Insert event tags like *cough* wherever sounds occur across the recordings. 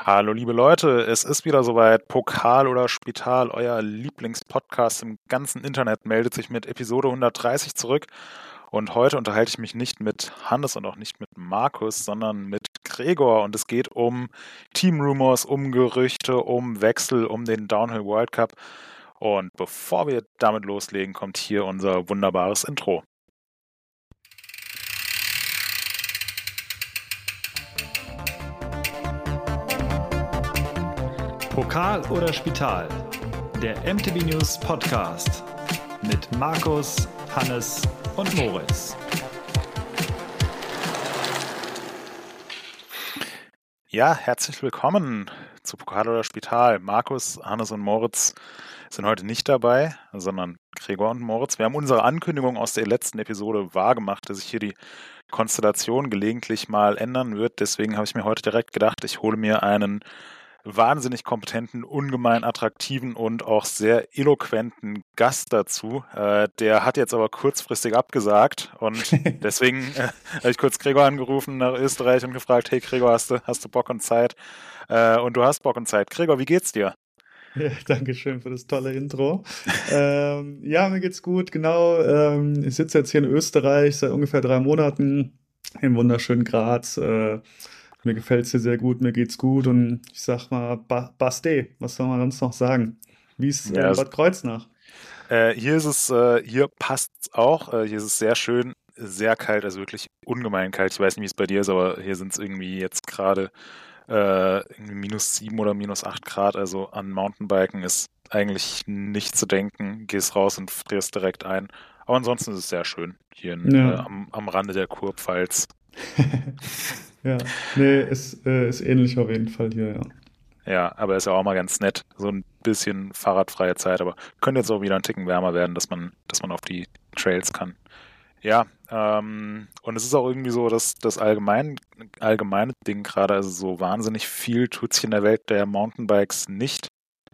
Hallo liebe Leute, es ist wieder soweit. Pokal oder Spital, euer Lieblingspodcast im ganzen Internet meldet sich mit Episode 130 zurück. Und heute unterhalte ich mich nicht mit Hannes und auch nicht mit Markus, sondern mit Gregor. Und es geht um Team Rumors, um Gerüchte, um Wechsel, um den Downhill World Cup. Und bevor wir damit loslegen, kommt hier unser wunderbares Intro. Pokal oder Spital, der MTB News Podcast mit Markus, Hannes und Moritz. Ja, herzlich willkommen zu Pokal oder Spital. Markus, Hannes und Moritz sind heute nicht dabei, sondern Gregor und Moritz. Wir haben unsere Ankündigung aus der letzten Episode wahrgemacht, dass sich hier die Konstellation gelegentlich mal ändern wird. Deswegen habe ich mir heute direkt gedacht, ich hole mir einen wahnsinnig kompetenten, ungemein attraktiven und auch sehr eloquenten Gast dazu. Äh, der hat jetzt aber kurzfristig abgesagt und *laughs* deswegen äh, habe ich kurz Gregor angerufen nach Österreich und gefragt, hey Gregor, hast du, hast du Bock und Zeit? Äh, und du hast Bock und Zeit. Gregor, wie geht's dir? Ja, Dankeschön für das tolle Intro. ähm, ja, mir geht's gut, genau. Ähm, ich sitze jetzt hier in Österreich seit ungefähr drei Monaten im wunderschönen Graz. Äh, mir gefällt es hier sehr gut, mir geht's gut und ich sag mal, ba Baste, was soll man sonst noch sagen? Wie ist ja, Bad Kreuznach? Äh, hier ist es, äh, hier passt es auch. Äh, hier ist es sehr schön, sehr kalt, also wirklich ungemein kalt. Ich weiß nicht, wie es bei dir ist, aber hier sind es irgendwie jetzt gerade äh, minus sieben oder minus acht Grad. Also an Mountainbiken ist eigentlich nicht zu denken. Gehst raus und frierst direkt ein. Aber ansonsten ist es sehr schön hier in, ja. Äh, am, am Rande der Kurpfalz. *laughs* Ja, nee, ist, äh, ist ähnlich auf jeden Fall hier, ja. Ja, aber ist ja auch mal ganz nett, so ein bisschen fahrradfreie Zeit, aber könnte jetzt auch wieder ein Ticken wärmer werden, dass man, dass man auf die Trails kann. Ja, ähm, und es ist auch irgendwie so, dass das allgemein, allgemeine Ding gerade, also so wahnsinnig viel tut sich in der Welt der Mountainbikes nicht,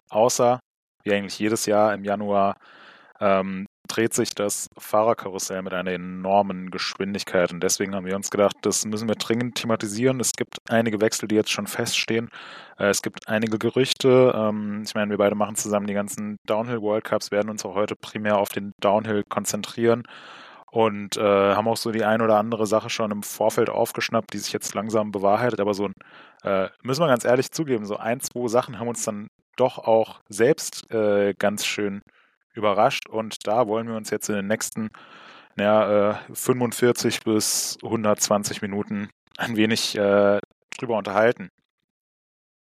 außer wie eigentlich jedes Jahr im Januar ähm, dreht sich das Fahrerkarussell mit einer enormen Geschwindigkeit. Und deswegen haben wir uns gedacht, das müssen wir dringend thematisieren. Es gibt einige Wechsel, die jetzt schon feststehen. Äh, es gibt einige Gerüchte. Ähm, ich meine, wir beide machen zusammen die ganzen Downhill World Cups, werden uns auch heute primär auf den Downhill konzentrieren und äh, haben auch so die ein oder andere Sache schon im Vorfeld aufgeschnappt, die sich jetzt langsam bewahrheitet. Aber so ein, äh, müssen wir ganz ehrlich zugeben, so ein, zwei Sachen haben uns dann doch auch selbst äh, ganz schön überrascht und da wollen wir uns jetzt in den nächsten ja, äh, 45 bis 120 Minuten ein wenig äh, drüber unterhalten.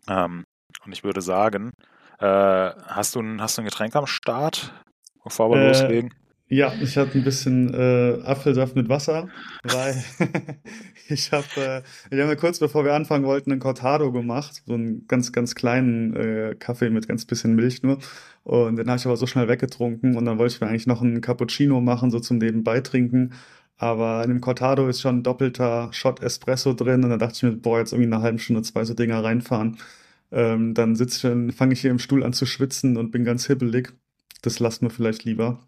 Ähm, und ich würde sagen, äh, hast, du ein, hast du ein Getränk am Start, bevor wir äh, loslegen? Ja, ich hatte ein bisschen äh, Apfelsaft mit Wasser, weil *laughs* ich habe, äh, haben ja kurz bevor wir anfangen wollten, einen Cortado gemacht, so einen ganz, ganz kleinen äh, Kaffee mit ganz bisschen Milch nur. Und den habe ich aber so schnell weggetrunken und dann wollte ich mir eigentlich noch einen Cappuccino machen, so zum Nebenbei trinken. Aber in dem Cortado ist schon ein doppelter Shot Espresso drin und dann dachte ich mir, boah, jetzt irgendwie eine halbe Stunde zwei so Dinger reinfahren. Ähm, dann sitze ich, fange ich hier im Stuhl an zu schwitzen und bin ganz hibbelig. Das lassen wir vielleicht lieber.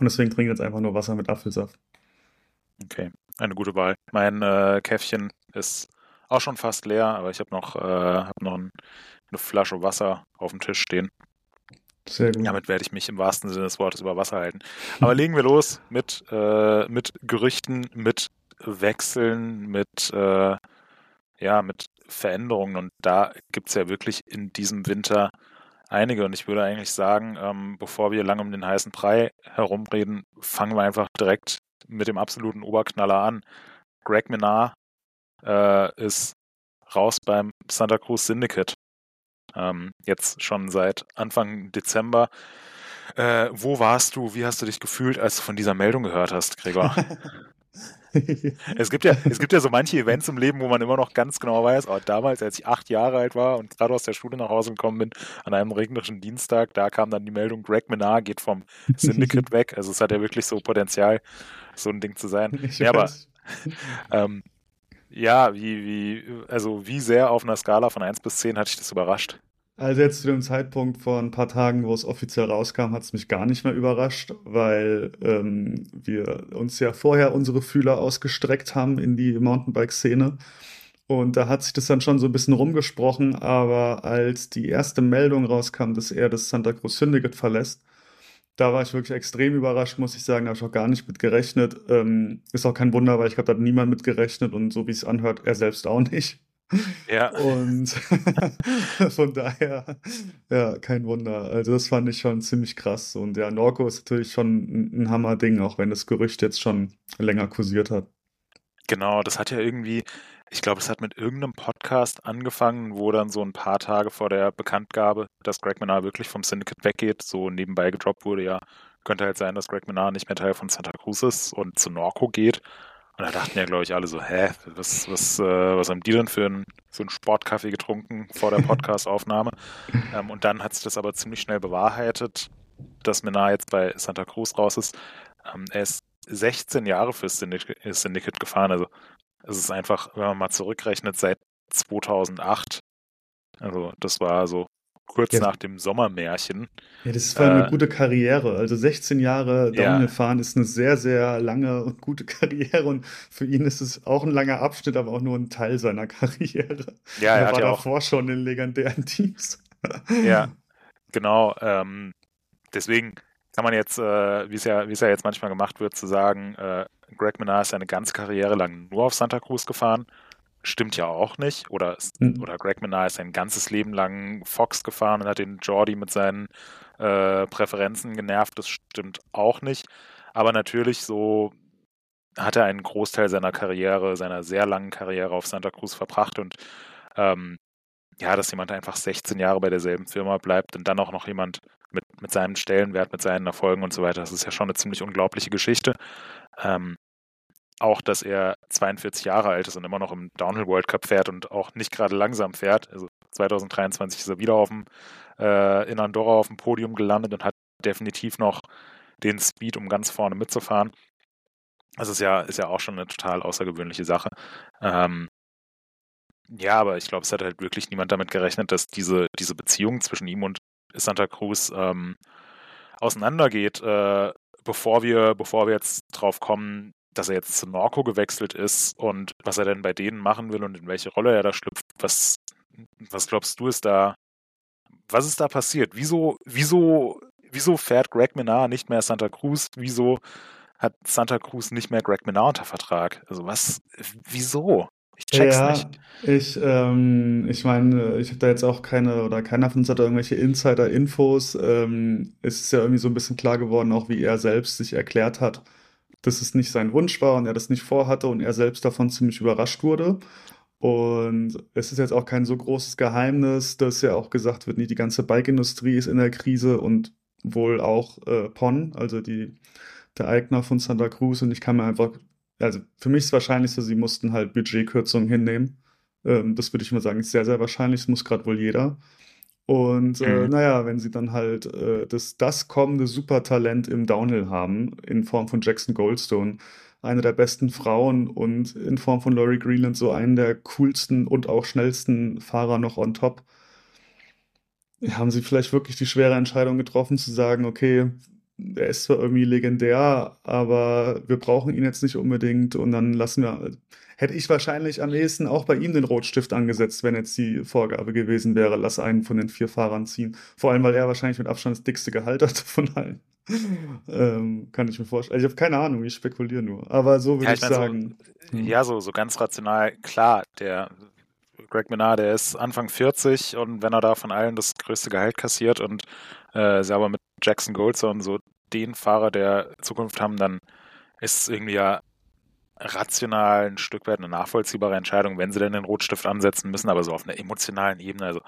Und deswegen trinke ich jetzt einfach nur Wasser mit Apfelsaft. Okay, eine gute Wahl. Mein äh, Käffchen ist auch schon fast leer, aber ich habe noch, äh, hab noch ein, eine Flasche Wasser auf dem Tisch stehen. Sehr gut. Damit werde ich mich im wahrsten Sinne des Wortes über Wasser halten. Aber legen wir los mit, äh, mit Gerüchten, mit Wechseln, mit, äh, ja, mit Veränderungen. Und da gibt es ja wirklich in diesem Winter einige. Und ich würde eigentlich sagen, ähm, bevor wir lange um den heißen Brei herumreden, fangen wir einfach direkt mit dem absoluten Oberknaller an. Greg Minard äh, ist raus beim Santa Cruz Syndicate. Ähm, jetzt schon seit Anfang Dezember. Äh, wo warst du? Wie hast du dich gefühlt, als du von dieser Meldung gehört hast, Gregor? *laughs* es, gibt ja, es gibt ja so manche Events im Leben, wo man immer noch ganz genau weiß, oh, damals, als ich acht Jahre alt war und gerade aus der Schule nach Hause gekommen bin, an einem regnerischen Dienstag, da kam dann die Meldung, Greg Menard geht vom Syndicate *laughs* weg. Also es hat ja wirklich so Potenzial, so ein Ding zu sein. ja, aber ähm, ja, wie, wie, also wie sehr auf einer Skala von 1 bis 10 hat dich das überrascht? Also jetzt zu dem Zeitpunkt vor ein paar Tagen, wo es offiziell rauskam, hat es mich gar nicht mehr überrascht, weil ähm, wir uns ja vorher unsere Fühler ausgestreckt haben in die Mountainbike-Szene. Und da hat sich das dann schon so ein bisschen rumgesprochen, aber als die erste Meldung rauskam, dass er das Santa Cruz Syndicate verlässt, da war ich wirklich extrem überrascht, muss ich sagen. Da habe ich auch gar nicht mit gerechnet. Ähm, ist auch kein Wunder, weil ich glaube, da hat niemand mit gerechnet und so wie es anhört, er selbst auch nicht. Ja. Und *laughs* von daher, ja, kein Wunder. Also das fand ich schon ziemlich krass. Und ja, Norco ist natürlich schon ein, Hammer-Ding, auch wenn das Gerücht jetzt schon länger kursiert hat. Genau, das hat ja irgendwie, ich glaube, es hat mit irgendeinem Podcast angefangen, wo dann so ein paar Tage vor der Bekanntgabe, dass Greg Menard wirklich vom Syndicate weggeht, so nebenbei gedroppt wurde, ja, könnte halt sein, dass Greg Menard nicht mehr Teil von Santa Cruz ist und zu Norco geht. Und da dachten ja, glaube ich, alle so, hä, was, was, äh, was haben die denn für einen für einen Sportkaffee getrunken vor der Podcast-Aufnahme? *laughs* ähm, und dann hat sich das aber ziemlich schnell bewahrheitet, dass Menard jetzt bei Santa Cruz raus ist. Ähm, er ist 16 Jahre fürs Syndicate gefahren. Also es ist einfach, wenn man mal zurückrechnet, seit 2008. Also das war so kurz ja. nach dem Sommermärchen. Ja, das war eine äh, gute Karriere. Also 16 Jahre Downhill fahren ist eine sehr, sehr lange und gute *laughs* Karriere und für ihn ist es auch ein langer Abschnitt, aber auch nur ein Teil seiner *laughs* Karriere. Ja, er, er war ja davor auch... schon in legendären Teams. *laughs* Ja, genau. Ähm, deswegen kann man jetzt, äh, wie es ja, es ja jetzt manchmal gemacht wird, zu sagen, äh, Greg Menard ist seine ganze Karriere lang nur auf Santa Cruz gefahren. Stimmt ja auch nicht. Oder, mhm. oder Greg Menard ist sein ganzes Leben lang Fox gefahren und hat den Jordi mit seinen äh, Präferenzen genervt. Das stimmt auch nicht. Aber natürlich so hat er einen Großteil seiner Karriere, seiner sehr langen Karriere auf Santa Cruz verbracht und ähm, ja, dass jemand einfach 16 Jahre bei derselben Firma bleibt und dann auch noch jemand mit, mit seinem Stellenwert, mit seinen Erfolgen und so weiter, das ist ja schon eine ziemlich unglaubliche Geschichte. Ähm, auch, dass er 42 Jahre alt ist und immer noch im Downhill World Cup fährt und auch nicht gerade langsam fährt. Also 2023 ist er wieder auf dem, äh, in Andorra auf dem Podium gelandet und hat definitiv noch den Speed, um ganz vorne mitzufahren. Das ist ja, ist ja auch schon eine total außergewöhnliche Sache. Ähm, ja, aber ich glaube, es hat halt wirklich niemand damit gerechnet, dass diese, diese Beziehung zwischen ihm und Santa Cruz ähm, auseinandergeht, äh, bevor wir, bevor wir jetzt drauf kommen, dass er jetzt zu Norco gewechselt ist und was er denn bei denen machen will und in welche Rolle er da schlüpft. Was, was glaubst du ist da, was ist da passiert? Wieso, wieso, wieso fährt Greg Menard nicht mehr Santa Cruz? Wieso hat Santa Cruz nicht mehr Greg Menard unter Vertrag? Also was, wieso? Ich check's ja, nicht. Ich, ähm, ich meine, ich habe da jetzt auch keine, oder keiner von uns hat da irgendwelche Insider-Infos. Ähm, es ist ja irgendwie so ein bisschen klar geworden, auch wie er selbst sich erklärt hat, dass es nicht sein Wunsch war und er das nicht vorhatte und er selbst davon ziemlich überrascht wurde. Und es ist jetzt auch kein so großes Geheimnis, dass ja auch gesagt wird, nicht die ganze Bike-Industrie ist in der Krise und wohl auch äh, PON, also die, der Eigner von Santa Cruz. Und ich kann mir einfach, also für mich ist wahrscheinlich so, sie mussten halt Budgetkürzungen hinnehmen. Ähm, das würde ich mal sagen, ist sehr, sehr wahrscheinlich. Das muss gerade wohl jeder. Und äh, mhm. naja, wenn sie dann halt äh, das, das kommende Supertalent im Downhill haben, in Form von Jackson Goldstone, eine der besten Frauen und in Form von Laurie Greenland so einen der coolsten und auch schnellsten Fahrer noch on top, haben sie vielleicht wirklich die schwere Entscheidung getroffen zu sagen, okay, er ist zwar irgendwie legendär, aber wir brauchen ihn jetzt nicht unbedingt und dann lassen wir, hätte ich wahrscheinlich am ehesten auch bei ihm den Rotstift angesetzt, wenn jetzt die Vorgabe gewesen wäre, lass einen von den vier Fahrern ziehen. Vor allem, weil er wahrscheinlich mit Abstand das dickste Gehalt hat von allen. ähm, kann ich mir vorstellen. Also ich habe keine Ahnung, ich spekuliere nur. Aber so würde ja, ich, ich sagen. So, hm. Ja, so, so ganz rational, klar, der Greg Menard, der ist Anfang 40 und wenn er da von allen das größte Gehalt kassiert und äh, sie aber mit Jackson Goldson so den Fahrer der Zukunft haben, dann ist es irgendwie ja rational ein Stück weit eine nachvollziehbare Entscheidung, wenn sie denn den Rotstift ansetzen müssen, aber so auf einer emotionalen Ebene, also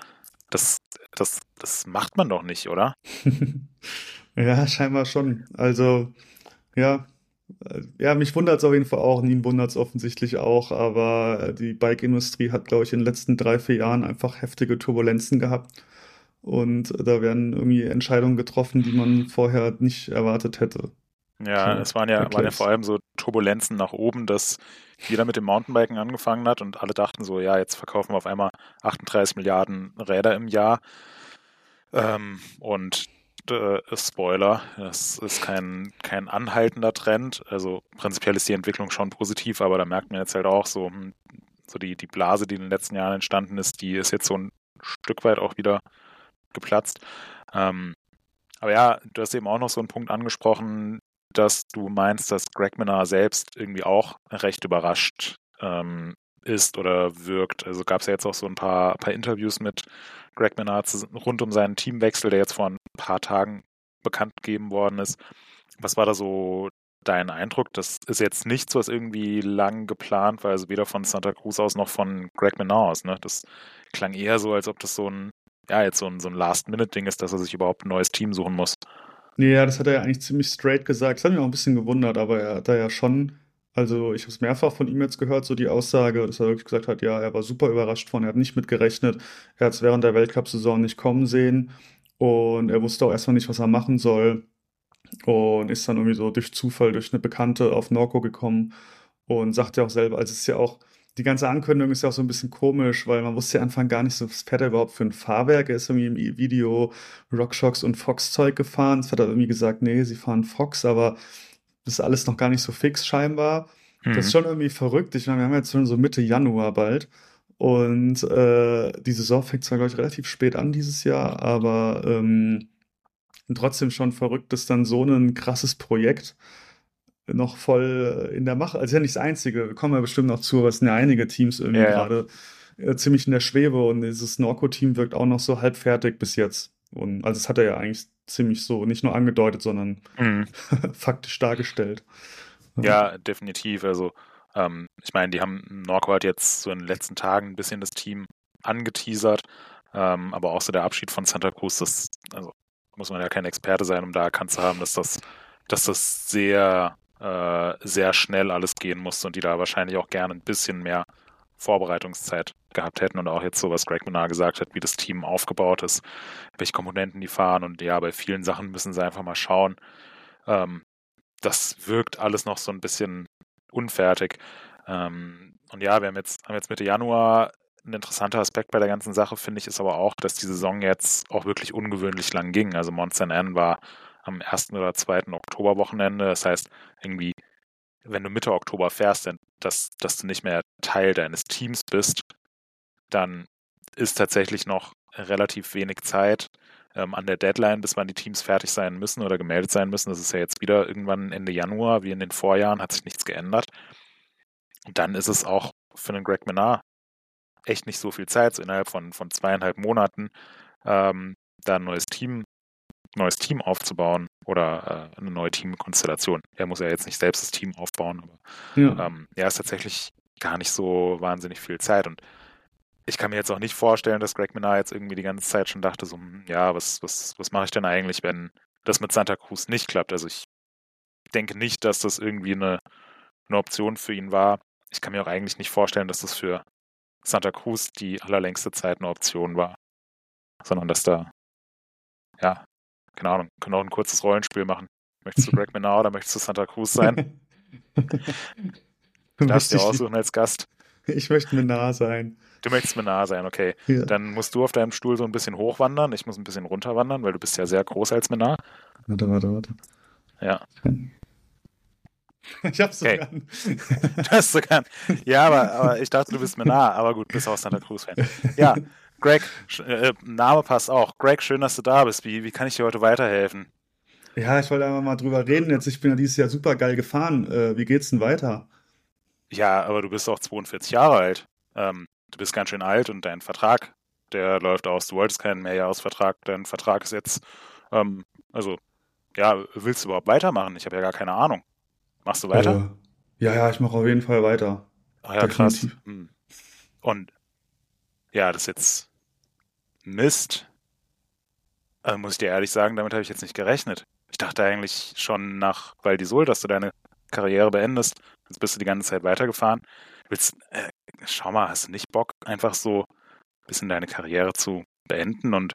das, das, das macht man doch nicht, oder? *laughs* ja, scheinbar schon. Also, ja, ja, mich wundert es auf jeden Fall auch, Nien wundert es offensichtlich auch, aber die Bike-Industrie hat, glaube ich, in den letzten drei, vier Jahren einfach heftige Turbulenzen gehabt. Und da werden irgendwie Entscheidungen getroffen, die man vorher nicht erwartet hätte. Ja, es waren ja, waren ja vor allem so Turbulenzen nach oben, dass jeder mit dem Mountainbiken angefangen hat und alle dachten so, ja, jetzt verkaufen wir auf einmal 38 Milliarden Räder im Jahr. Ähm, und äh, Spoiler, das ist kein, kein anhaltender Trend. Also prinzipiell ist die Entwicklung schon positiv, aber da merkt man jetzt halt auch so, hm, so die, die Blase, die in den letzten Jahren entstanden ist, die ist jetzt so ein Stück weit auch wieder geplatzt. Ähm, aber ja, du hast eben auch noch so einen Punkt angesprochen, dass du meinst, dass Greg Minnar selbst irgendwie auch recht überrascht ähm, ist oder wirkt. Also gab es ja jetzt auch so ein paar, paar Interviews mit Greg Minnar rund um seinen Teamwechsel, der jetzt vor ein paar Tagen bekannt gegeben worden ist. Was war da so dein Eindruck? Das ist jetzt nichts, was irgendwie lang geplant war, also weder von Santa Cruz aus noch von Greg Minnar aus. Ne? Das klang eher so, als ob das so ein, ja, jetzt so ein, so ein Last-Minute-Ding ist, dass er sich überhaupt ein neues Team suchen muss. Ja, das hat er ja eigentlich ziemlich straight gesagt. Das hat mich auch ein bisschen gewundert, aber er hat da ja schon, also ich habe es mehrfach von ihm jetzt gehört, so die Aussage, dass er wirklich gesagt hat, ja, er war super überrascht von, er hat nicht mitgerechnet, er hat es während der Weltcup-Saison nicht kommen sehen und er wusste auch erstmal nicht, was er machen soll und ist dann irgendwie so durch Zufall, durch eine Bekannte auf Norco gekommen und sagt ja auch selber, also es ist ja auch, die ganze Ankündigung ist ja auch so ein bisschen komisch, weil man wusste ja Anfang gar nicht so, was fährt er überhaupt für ein Fahrwerk. Er ist irgendwie im Video Rockshocks und Fox-Zeug gefahren. Jetzt hat er irgendwie gesagt, nee, sie fahren Fox, aber das ist alles noch gar nicht so fix scheinbar. Mhm. Das ist mhm. schon irgendwie verrückt. Ich meine, wir haben jetzt schon so Mitte Januar bald. Und äh, die Saison fängt zwar, glaube ich, relativ spät an dieses Jahr, aber ähm, trotzdem schon verrückt, dass dann so ein krasses Projekt noch voll in der Mache. Also ja nicht das Einzige, wir kommen ja bestimmt noch zu, aber es sind ja einige Teams irgendwie ja, gerade äh, ziemlich in der Schwebe und dieses Norco-Team wirkt auch noch so halbfertig bis jetzt. Und also es hat er ja eigentlich ziemlich so nicht nur angedeutet, sondern mhm. *laughs* faktisch dargestellt. Ja, definitiv. Also ähm, ich meine, die haben Norco halt jetzt so in den letzten Tagen ein bisschen das Team angeteasert, ähm, aber auch so der Abschied von Santa Cruz, das also muss man ja kein Experte sein, um da erkannt zu haben, dass das, dass das sehr äh, sehr schnell alles gehen musste und die da wahrscheinlich auch gerne ein bisschen mehr Vorbereitungszeit gehabt hätten und auch jetzt so, was Greg Minar gesagt hat, wie das Team aufgebaut ist, welche Komponenten die fahren und ja, bei vielen Sachen müssen sie einfach mal schauen. Ähm, das wirkt alles noch so ein bisschen unfertig. Ähm, und ja, wir haben jetzt, haben jetzt Mitte Januar. Ein interessanter Aspekt bei der ganzen Sache, finde ich, ist aber auch, dass die Saison jetzt auch wirklich ungewöhnlich lang ging. Also Monster N war am 1. oder 2. Oktoberwochenende. Das heißt, irgendwie, wenn du Mitte Oktober fährst, dass, dass du nicht mehr Teil deines Teams bist, dann ist tatsächlich noch relativ wenig Zeit ähm, an der Deadline, bis wann die Teams fertig sein müssen oder gemeldet sein müssen. Das ist ja jetzt wieder irgendwann Ende Januar, wie in den Vorjahren, hat sich nichts geändert. Und dann ist es auch für einen Greg Menard echt nicht so viel Zeit, so innerhalb von, von zweieinhalb Monaten ähm, da ein neues Team neues Team aufzubauen oder äh, eine neue Teamkonstellation. Er muss ja jetzt nicht selbst das Team aufbauen, aber ja. ähm, er ist tatsächlich gar nicht so wahnsinnig viel Zeit und ich kann mir jetzt auch nicht vorstellen, dass Greg Minard jetzt irgendwie die ganze Zeit schon dachte, so, hm, ja, was, was, was mache ich denn eigentlich, wenn das mit Santa Cruz nicht klappt? Also ich denke nicht, dass das irgendwie eine, eine Option für ihn war. Ich kann mir auch eigentlich nicht vorstellen, dass das für Santa Cruz die allerlängste Zeit eine Option war, sondern dass da ja keine Ahnung, können auch ein kurzes Rollenspiel machen. Möchtest du *laughs* Greg Menard oder möchtest du Santa Cruz sein? *laughs* du darfst dir aussuchen als Gast. Ich möchte Menard sein. Du möchtest Menard sein, okay. Ja. Dann musst du auf deinem Stuhl so ein bisschen hochwandern. Ich muss ein bisschen runterwandern, weil du bist ja sehr groß als Menard. Warte, warte, warte. Ja. Ich hab's sogar. Okay. *laughs* Du hast sogar. Ja, aber, aber ich dachte, du bist Menard. Aber gut, bist auch Santa Cruz-Fan. Ja, Greg, äh, Name passt auch. Greg, schön, dass du da bist. Wie, wie kann ich dir heute weiterhelfen? Ja, ich wollte einfach mal drüber reden. Jetzt, ich bin ja dieses Jahr super geil gefahren. Äh, wie geht's denn weiter? Ja, aber du bist auch 42 Jahre alt. Ähm, du bist ganz schön alt und dein Vertrag, der läuft aus. Du wolltest keinen Mehrjahresvertrag. Dein Vertrag ist jetzt, ähm, also, ja, willst du überhaupt weitermachen? Ich habe ja gar keine Ahnung. Machst du weiter? Äh, ja, ja, ich mache auf jeden Fall weiter. Ach ja, Definitiv. krass. Hm. Und ja, das ist jetzt Mist. Also muss ich dir ehrlich sagen, damit habe ich jetzt nicht gerechnet. Ich dachte eigentlich schon nach Val di Sol, dass du deine Karriere beendest. Jetzt bist du die ganze Zeit weitergefahren. Willst, äh, schau mal, hast du nicht Bock, einfach so ein bisschen deine Karriere zu beenden und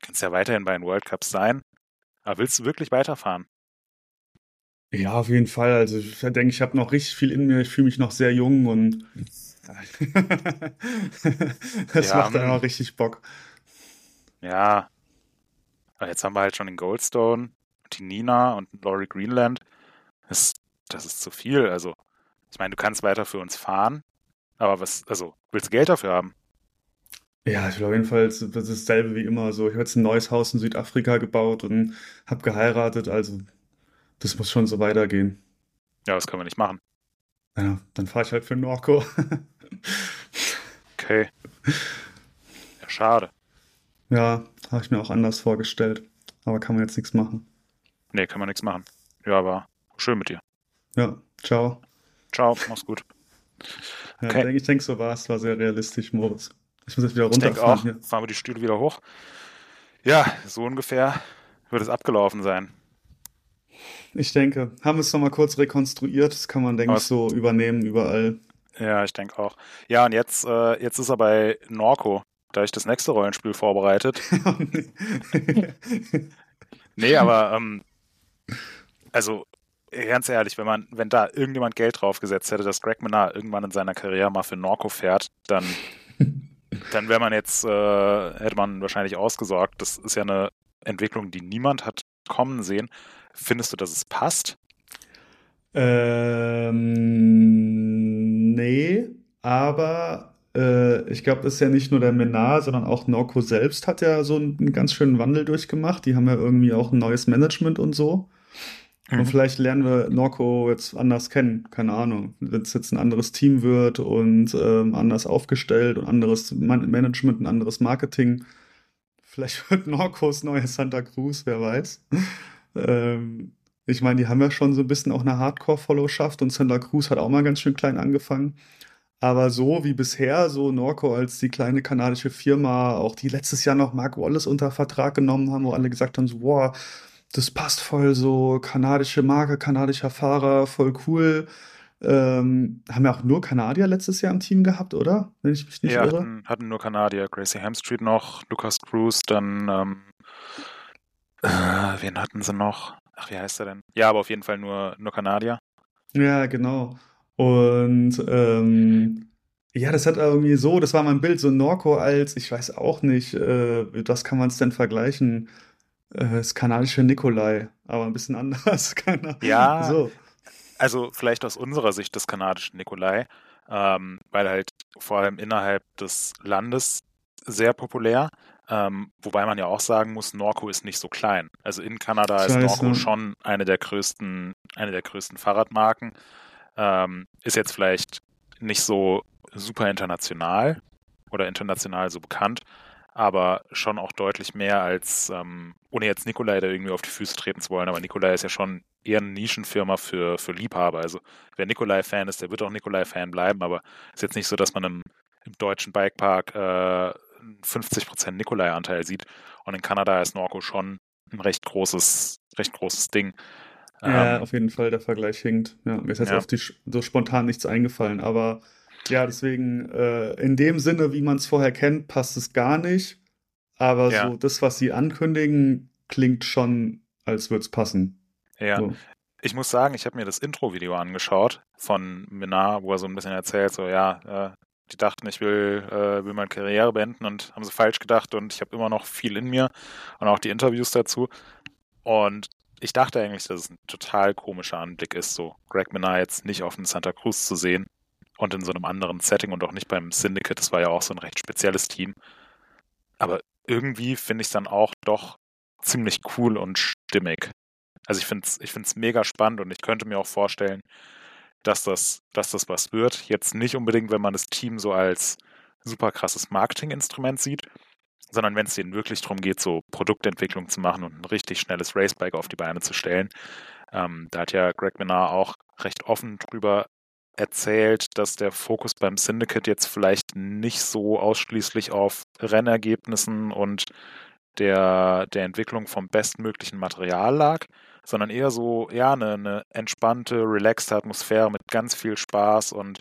kannst ja weiterhin bei den World Cups sein. Aber willst du wirklich weiterfahren? Ja, auf jeden Fall. Also ich denke, ich habe noch richtig viel in mir. Ich fühle mich noch sehr jung und *laughs* das ja, macht einfach richtig Bock. Ja. Aber jetzt haben wir halt schon den Goldstone und die Nina und Laurie Greenland. Das, das ist zu viel. Also, ich meine, du kannst weiter für uns fahren. Aber was, also, willst du Geld dafür haben? Ja, ich will auf jeden Fall das ist dasselbe wie immer. So, ich habe jetzt ein neues Haus in Südafrika gebaut und habe geheiratet, also das muss schon so weitergehen. Ja, das können wir nicht machen. Ja, dann fahre ich halt für Norco. *laughs* okay. Ja, schade. Ja, habe ich mir auch anders vorgestellt. Aber kann man jetzt nichts machen. Nee, kann man nichts machen. Ja, aber schön mit dir. Ja, ciao. Ciao, mach's gut. Ja, okay. ich denke, so war es. War sehr realistisch, Moritz. Ich muss jetzt wieder runterfahren. Ich denke auch. Hier. Fahren wir die Stühle wieder hoch. Ja, so ungefähr wird es abgelaufen sein. Ich denke. Haben wir es nochmal kurz rekonstruiert. Das kann man, denke ich, so übernehmen überall. Ja, ich denke auch. Ja, und jetzt, äh, jetzt ist er bei Norco. Da ich das nächste Rollenspiel vorbereitet. *laughs* *laughs* nee, aber ähm, also ganz ehrlich, wenn man, wenn da irgendjemand Geld drauf gesetzt hätte, dass Greg Menard irgendwann in seiner Karriere mal für Norco fährt, dann, *laughs* dann wäre man jetzt, äh, hätte man wahrscheinlich ausgesorgt. Das ist ja eine Entwicklung, die niemand hat kommen sehen. Findest du, dass es passt? Ähm, nee, aber äh, ich glaube, das ist ja nicht nur der Menar, sondern auch Norco selbst hat ja so einen, einen, ganz schönen Wandel durchgemacht. Die haben ja irgendwie auch ein neues Management und so. Mhm. Und vielleicht lernen wir Norco jetzt anders kennen, keine Ahnung. Wenn es jetzt ein anderes Team wird und ähm, anders aufgestellt und anderes Man Management, ein anderes Marketing. Vielleicht *laughs* wird Norcos neue Santa Cruz, wer weiß. ähm, ich meine, die haben ja schon so ein bisschen auch eine Hardcore-Followschaft und Santa Cruz hat auch mal ganz schön klein angefangen. Aber so wie bisher, so Norco als die kleine kanadische Firma, auch die letztes Jahr noch Mark Wallace unter Vertrag genommen haben, wo alle gesagt haben, so, boah, das passt voll so, kanadische Marke, kanadischer Fahrer, voll cool. Ähm, haben ja auch nur Kanadier letztes Jahr im Team gehabt, oder? Wenn ich mich nicht ja, irre. Hatten, hatten nur Kanadier. Gracie Hamstreet noch, Lucas Cruz, dann ähm, äh, wen hatten sie noch? Ach, wie heißt er denn? Ja, aber auf jeden Fall nur, nur Kanadier. Ja, genau. Und ähm, ja, das hat irgendwie so, das war mein Bild, so Norco als, ich weiß auch nicht, äh, was kann man es denn vergleichen? Äh, das kanadische Nikolai, aber ein bisschen *laughs* anders. Keine ja, so. also vielleicht aus unserer Sicht des kanadischen Nikolai, ähm, weil halt vor allem innerhalb des Landes sehr populär. Ähm, wobei man ja auch sagen muss, Norco ist nicht so klein. Also in Kanada ist Norco schon eine der größten, eine der größten Fahrradmarken. Ähm, ist jetzt vielleicht nicht so super international oder international so bekannt, aber schon auch deutlich mehr als, ähm, ohne jetzt Nikolai da irgendwie auf die Füße treten zu wollen, aber Nikolai ist ja schon eher eine Nischenfirma für, für Liebhaber. Also wer Nikolai-Fan ist, der wird auch Nikolai-Fan bleiben, aber ist jetzt nicht so, dass man im, im deutschen Bikepark äh, 50% Nikolai-Anteil sieht. Und in Kanada ist Norco schon ein recht großes, recht großes Ding. Ja, ähm, auf jeden Fall, der Vergleich hinkt. Ja, mir ist jetzt ja. auf die so spontan nichts eingefallen, aber ja, deswegen, äh, in dem Sinne, wie man es vorher kennt, passt es gar nicht. Aber ja. so das, was sie ankündigen, klingt schon, als würde es passen. Ja. So. Ich muss sagen, ich habe mir das Intro-Video angeschaut von Minar, wo er so ein bisschen erzählt, so ja, äh, die dachten, ich will, äh, will meine Karriere beenden und haben sie falsch gedacht und ich habe immer noch viel in mir und auch die Interviews dazu. Und ich dachte eigentlich, dass es ein total komischer Anblick ist, so Greg Minar jetzt nicht auf dem Santa Cruz zu sehen und in so einem anderen Setting und auch nicht beim Syndicate. Das war ja auch so ein recht spezielles Team. Aber irgendwie finde ich es dann auch doch ziemlich cool und stimmig. Also ich finde es ich find's mega spannend und ich könnte mir auch vorstellen, dass das, dass das was wird. Jetzt nicht unbedingt, wenn man das Team so als super krasses Marketinginstrument sieht, sondern wenn es denen wirklich darum geht, so Produktentwicklung zu machen und ein richtig schnelles Racebike auf die Beine zu stellen. Ähm, da hat ja Greg Menard auch recht offen drüber erzählt, dass der Fokus beim Syndicate jetzt vielleicht nicht so ausschließlich auf Rennergebnissen und der, der Entwicklung vom bestmöglichen Material lag, sondern eher so, ja, eine, eine entspannte, relaxte Atmosphäre mit ganz viel Spaß und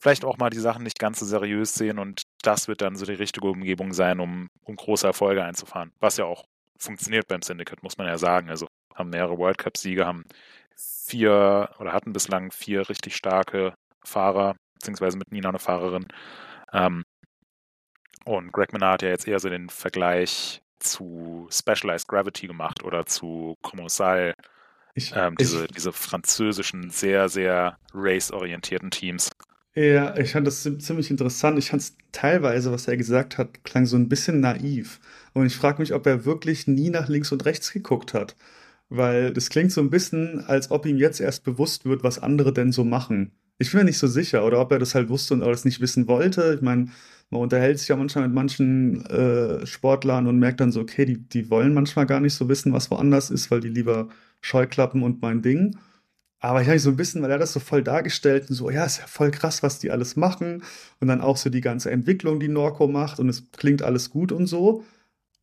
vielleicht auch mal die Sachen nicht ganz so seriös sehen und das wird dann so die richtige Umgebung sein, um, um große Erfolge einzufahren. Was ja auch funktioniert beim Syndicate, muss man ja sagen. Also haben mehrere World Cup-Siege, haben vier oder hatten bislang vier richtig starke Fahrer, beziehungsweise mit Nina eine Fahrerin. Ähm, und Greg Menard hat ja jetzt eher so den Vergleich zu Specialized Gravity gemacht oder zu Comosal. Ähm, diese, diese französischen, sehr, sehr race-orientierten Teams. Ja, ich fand das ziemlich interessant. Ich fand es teilweise, was er gesagt hat, klang so ein bisschen naiv. Und ich frage mich, ob er wirklich nie nach links und rechts geguckt hat. Weil das klingt so ein bisschen, als ob ihm jetzt erst bewusst wird, was andere denn so machen. Ich bin mir nicht so sicher, oder ob er das halt wusste und alles nicht wissen wollte. Ich meine, man unterhält sich ja manchmal mit manchen äh, Sportlern und merkt dann so, okay, die, die wollen manchmal gar nicht so wissen, was woanders ist, weil die lieber Scheuklappen und mein Ding. Aber ich habe so ein bisschen, weil er das so voll dargestellt und so, ja, ist ja voll krass, was die alles machen. Und dann auch so die ganze Entwicklung, die Norco macht und es klingt alles gut und so.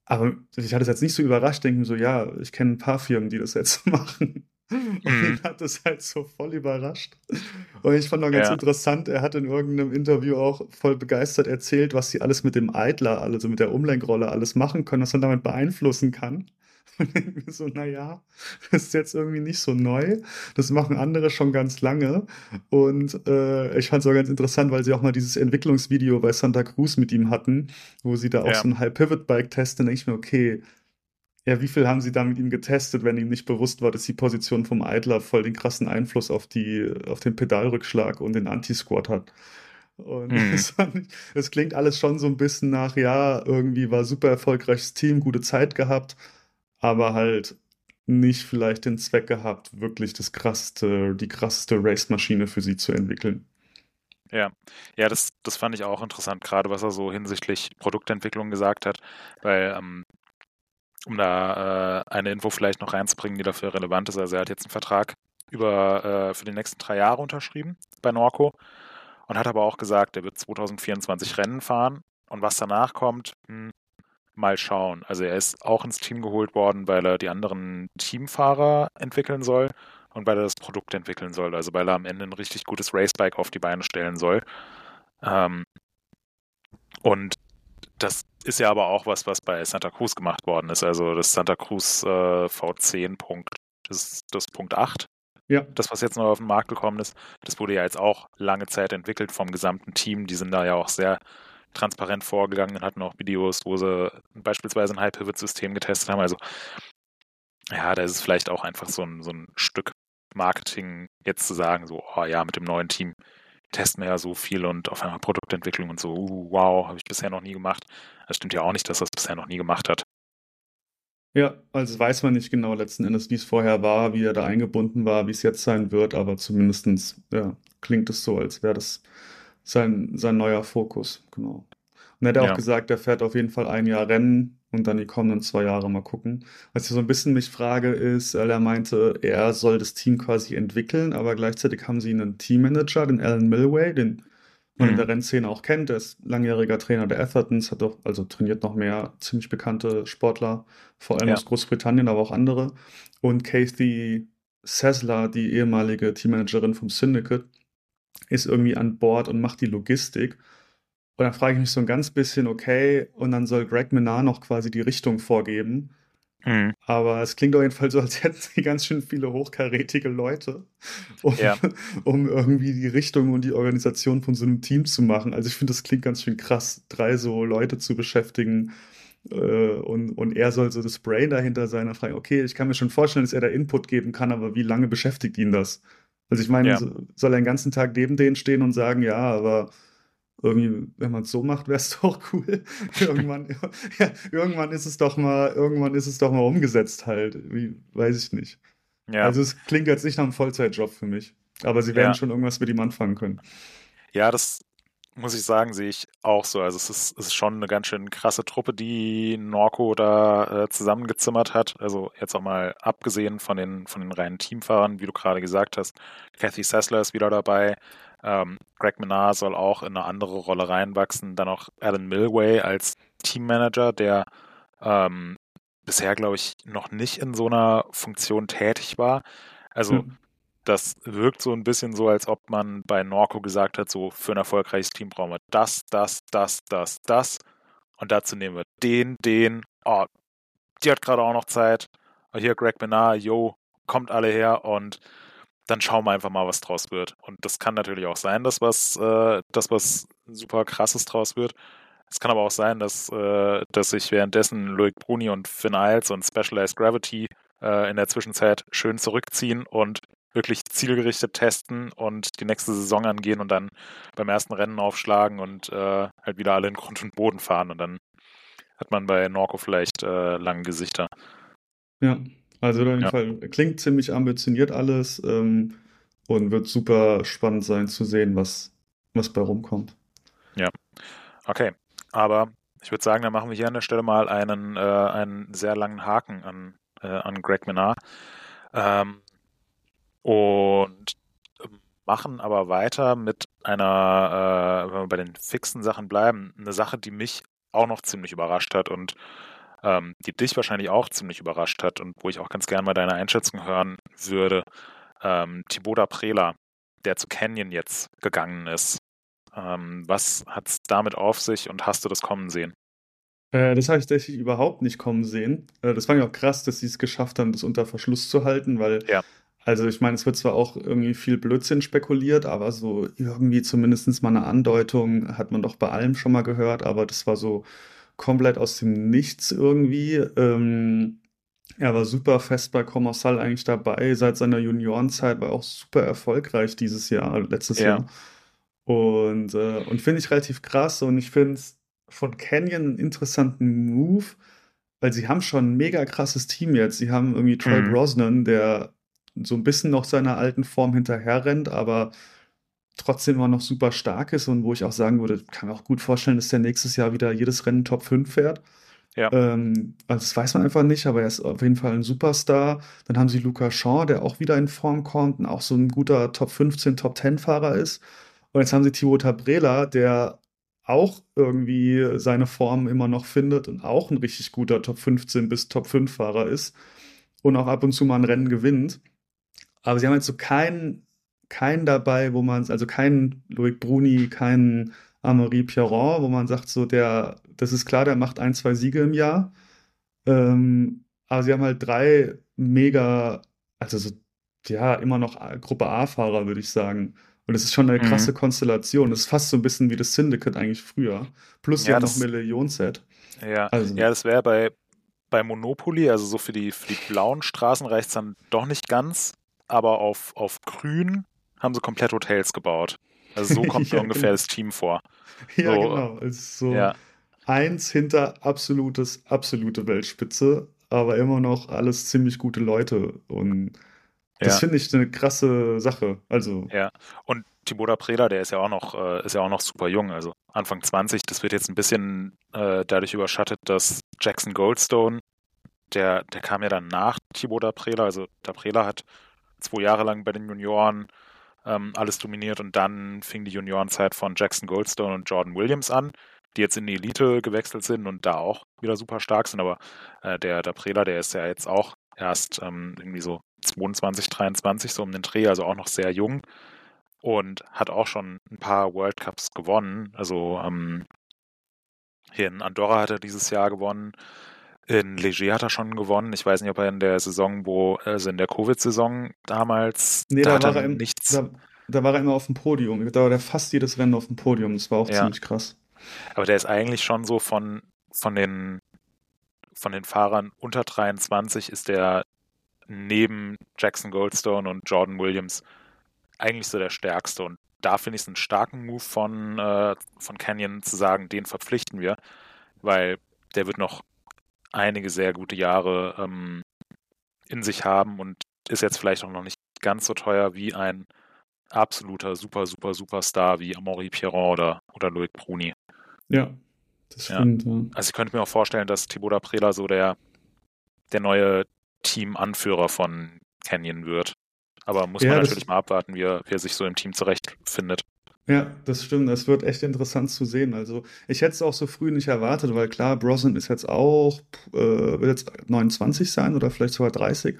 Aber ich hatte es jetzt nicht so überrascht, denken so, ja, ich kenne ein paar Firmen, die das jetzt *laughs* machen. *laughs* Und mhm. ihn hat das halt so voll überrascht. Und ich fand auch ganz ja. interessant, er hat in irgendeinem Interview auch voll begeistert erzählt, was sie alles mit dem Idler, also mit der Umlenkrolle alles machen können, was man damit beeinflussen kann. *laughs* Und denke mir so, naja, das *laughs* ist jetzt irgendwie nicht so neu. Das machen andere schon ganz lange. Und äh, ich fand es auch ganz interessant, weil sie auch mal dieses Entwicklungsvideo bei Santa Cruz mit ihm hatten, wo sie da auch ja. so ein High-Pivot-Bike testen. Da denke ich mir, okay, ja, wie viel haben sie da mit ihm getestet, wenn ihm nicht bewusst war, dass die Position vom Idler voll den krassen Einfluss auf, die, auf den Pedalrückschlag und den Anti-Squat hat? Und es mhm. klingt alles schon so ein bisschen nach, ja, irgendwie war super erfolgreiches Team, gute Zeit gehabt, aber halt nicht vielleicht den Zweck gehabt, wirklich das krasseste, die krasseste Race-Maschine für sie zu entwickeln. Ja, ja, das, das fand ich auch interessant, gerade was er so hinsichtlich Produktentwicklung gesagt hat, weil, ähm, um da äh, eine Info vielleicht noch reinzubringen, die dafür relevant ist, also er hat jetzt einen Vertrag über äh, für die nächsten drei Jahre unterschrieben bei Norco und hat aber auch gesagt, er wird 2024 Rennen fahren und was danach kommt, hm, mal schauen. Also er ist auch ins Team geholt worden, weil er die anderen Teamfahrer entwickeln soll und weil er das Produkt entwickeln soll. Also weil er am Ende ein richtig gutes Racebike auf die Beine stellen soll. Ähm, und das ist ja aber auch was, was bei Santa Cruz gemacht worden ist. Also das Santa Cruz äh, V10 Punkt, das das Punkt 8. Ja. Das, was jetzt noch auf den Markt gekommen ist, das wurde ja jetzt auch lange Zeit entwickelt vom gesamten Team. Die sind da ja auch sehr transparent vorgegangen und hatten auch Videos, wo sie beispielsweise ein High-Pivot-System getestet haben. Also ja, da ist es vielleicht auch einfach so ein, so ein Stück Marketing, jetzt zu sagen, so, oh ja, mit dem neuen Team testen wir ja so viel und auf einmal Produktentwicklung und so, uh, wow, habe ich bisher noch nie gemacht. Das stimmt ja auch nicht, dass er es bisher noch nie gemacht hat. Ja, also weiß man nicht genau letzten Endes, wie es vorher war, wie er da eingebunden war, wie es jetzt sein wird, aber zumindest ja, klingt es so, als wäre das sein, sein neuer Fokus, genau. Und er hat ja. auch gesagt, er fährt auf jeden Fall ein Jahr Rennen und dann die kommenden zwei Jahre mal gucken. Was ich so ein bisschen mich frage, ist, er meinte, er soll das Team quasi entwickeln, aber gleichzeitig haben sie einen Teammanager, den Alan Milway, den man mhm. in der Rennszene auch kennt. Der ist langjähriger Trainer der Athertons, hat auch, also trainiert noch mehr ziemlich bekannte Sportler, vor allem ja. aus Großbritannien, aber auch andere. Und Kathy Sessler, die ehemalige Teammanagerin vom Syndicate, ist irgendwie an Bord und macht die Logistik. Und dann frage ich mich so ein ganz bisschen, okay, und dann soll Greg Menard noch quasi die Richtung vorgeben. Mhm. Aber es klingt auf jeden Fall so, als hätten sie ganz schön viele hochkarätige Leute, um, ja. *laughs* um irgendwie die Richtung und die Organisation von so einem Team zu machen. Also ich finde, das klingt ganz schön krass, drei so Leute zu beschäftigen. Äh, und, und er soll so das Brain dahinter sein. Da frage ich, okay, ich kann mir schon vorstellen, dass er da Input geben kann, aber wie lange beschäftigt ihn das? Also ich meine, ja. soll er den ganzen Tag neben denen stehen und sagen, ja, aber irgendwie, wenn man es so macht, wäre es *laughs* doch cool. irgendwann, ja, irgendwann ist es doch mal, irgendwann ist es doch mal umgesetzt halt. Wie, weiß ich nicht. Ja. Also es klingt jetzt nicht nach einem Vollzeitjob für mich. Aber sie werden ja. schon irgendwas mit ihm anfangen können. Ja, das muss ich sagen, sehe ich auch so. Also es ist, es ist schon eine ganz schön krasse Truppe, die Norco da äh, zusammengezimmert hat. Also jetzt auch mal abgesehen von den, von den reinen Teamfahrern, wie du gerade gesagt hast. Kathy Sessler ist wieder dabei. Ähm, Greg Menard soll auch in eine andere Rolle reinwachsen. Dann auch Alan Milway als Teammanager, der ähm, bisher, glaube ich, noch nicht in so einer Funktion tätig war. Also mhm das wirkt so ein bisschen so, als ob man bei Norco gesagt hat, so für ein erfolgreiches Team brauchen wir das, das, das, das, das. Und dazu nehmen wir den, den. Oh, die hat gerade auch noch Zeit. Oh, hier Greg Menard, yo, kommt alle her und dann schauen wir einfach mal, was draus wird. Und das kann natürlich auch sein, dass was, äh, dass was super krasses draus wird. Es kann aber auch sein, dass, äh, dass sich währenddessen Loic Bruni und Finn Isles und Specialized Gravity äh, in der Zwischenzeit schön zurückziehen und wirklich zielgerichtet testen und die nächste Saison angehen und dann beim ersten Rennen aufschlagen und äh, halt wieder alle in Grund und Boden fahren und dann hat man bei Norco vielleicht äh, lange Gesichter. Ja, also auf jeden ja. Fall klingt ziemlich ambitioniert alles ähm, und wird super spannend sein zu sehen, was, was bei rumkommt. Ja, okay. Aber ich würde sagen, dann machen wir hier an der Stelle mal einen, äh, einen sehr langen Haken an, äh, an Greg Menard. Ähm, und machen aber weiter mit einer, äh, wenn wir bei den fixen Sachen bleiben, eine Sache, die mich auch noch ziemlich überrascht hat und ähm, die dich wahrscheinlich auch ziemlich überrascht hat und wo ich auch ganz gerne mal deine Einschätzung hören würde. Ähm, Thibaut Prela, der zu Canyon jetzt gegangen ist. Ähm, was hat es damit auf sich und hast du das kommen sehen? Äh, das habe ich tatsächlich überhaupt nicht kommen sehen. Äh, das fand ich auch krass, dass sie es geschafft haben, das unter Verschluss zu halten, weil, ja. also ich meine, es wird zwar auch irgendwie viel Blödsinn spekuliert, aber so irgendwie zumindest mal eine Andeutung hat man doch bei allem schon mal gehört, aber das war so komplett aus dem Nichts irgendwie. Ähm, er war super fest bei Commercial eigentlich dabei, seit seiner Juniorenzeit, war auch super erfolgreich dieses Jahr, letztes ja. Jahr. Und, äh, und finde ich relativ krass und ich finde es von Canyon einen interessanten Move, weil sie haben schon ein mega krasses Team jetzt. Sie haben irgendwie Troy mhm. Brosnan, der so ein bisschen noch seiner alten Form hinterher rennt, aber trotzdem immer noch super stark ist und wo ich auch sagen würde, kann mir auch gut vorstellen, dass der nächstes Jahr wieder jedes Rennen Top 5 fährt. Ja. Ähm, also das weiß man einfach nicht, aber er ist auf jeden Fall ein Superstar. Dann haben sie Luca Shaw, der auch wieder in Form kommt und auch so ein guter Top 15, Top 10 Fahrer ist. Und jetzt haben sie Thibaut Tabrela, der auch irgendwie seine Form immer noch findet und auch ein richtig guter Top 15 bis Top 5 Fahrer ist und auch ab und zu mal ein Rennen gewinnt. Aber sie haben jetzt so keinen, keinen dabei, wo man, also keinen Loic Bruni, keinen Amaury Pierron, wo man sagt, so der, das ist klar, der macht ein, zwei Siege im Jahr. Ähm, aber sie haben halt drei mega, also so, ja, immer noch Gruppe A-Fahrer, würde ich sagen. Und das ist schon eine mhm. krasse mhm. Konstellation. Das ist fast so ein bisschen wie das Syndicate eigentlich früher. Plus ja, noch Millionset. Ja, also. ja das wäre bei, bei Monopoly, also so für die, für die blauen Straßen reicht es dann doch nicht ganz. Aber auf, auf grün haben sie komplett Hotels gebaut. Also so kommt ja, *laughs* mir ungefähr genau. das Team vor. *laughs* Ja, so, genau. Es ist so ja. eins hinter absolutes, absolute Weltspitze, aber immer noch alles ziemlich gute Leute. Und das ja. finde ich eine krasse Sache. Also. Ja. Und Thibaut Preda, der ist ja auch noch, äh, ist ja auch noch super jung, also Anfang 20. Das wird jetzt ein bisschen äh, dadurch überschattet, dass Jackson Goldstone, der, der kam ja dann nach Thibaut Prela, also der Prela hat zwei Jahre lang bei den Junioren ähm, alles dominiert und dann fing die Juniorenzeit von Jackson Goldstone und Jordan Williams an, die jetzt in die Elite gewechselt sind und da auch wieder super stark sind, aber äh, der, der Prela, der ist ja jetzt auch erst ähm, irgendwie so 22, 23, so um den Dreh, also auch noch sehr jung und hat auch schon ein paar World Cups gewonnen. Also ähm, hier in Andorra hat er dieses Jahr gewonnen. In Leger hat er schon gewonnen. Ich weiß nicht, ob er in der Saison, wo, also in der Covid-Saison damals, nee, da, da war er im, nichts. Da, da, war er immer auf dem Podium. Da war er fast jedes Rennen auf dem Podium. Das war auch ja. ziemlich krass. Aber der ist eigentlich schon so von, von den von den Fahrern unter 23 ist der neben Jackson Goldstone und Jordan Williams eigentlich so der stärkste. Und da finde ich es einen starken Move von, äh, von Canyon zu sagen, den verpflichten wir, weil der wird noch einige sehr gute Jahre ähm, in sich haben und ist jetzt vielleicht auch noch nicht ganz so teuer wie ein absoluter super, super, super Star wie Amaury Pierron oder, oder Loic Bruni. Ja, das stimmt. Ja. Also ich könnte mir auch vorstellen, dass Thibaut Prela so der, der neue Teamanführer von Canyon wird. Aber muss ja, man natürlich mal abwarten, wie er, wie er sich so im Team zurechtfindet. Ja, das stimmt. Das wird echt interessant zu sehen. Also ich hätte es auch so früh nicht erwartet, weil klar, Brosnan ist jetzt auch, äh, wird jetzt 29 sein oder vielleicht sogar 30.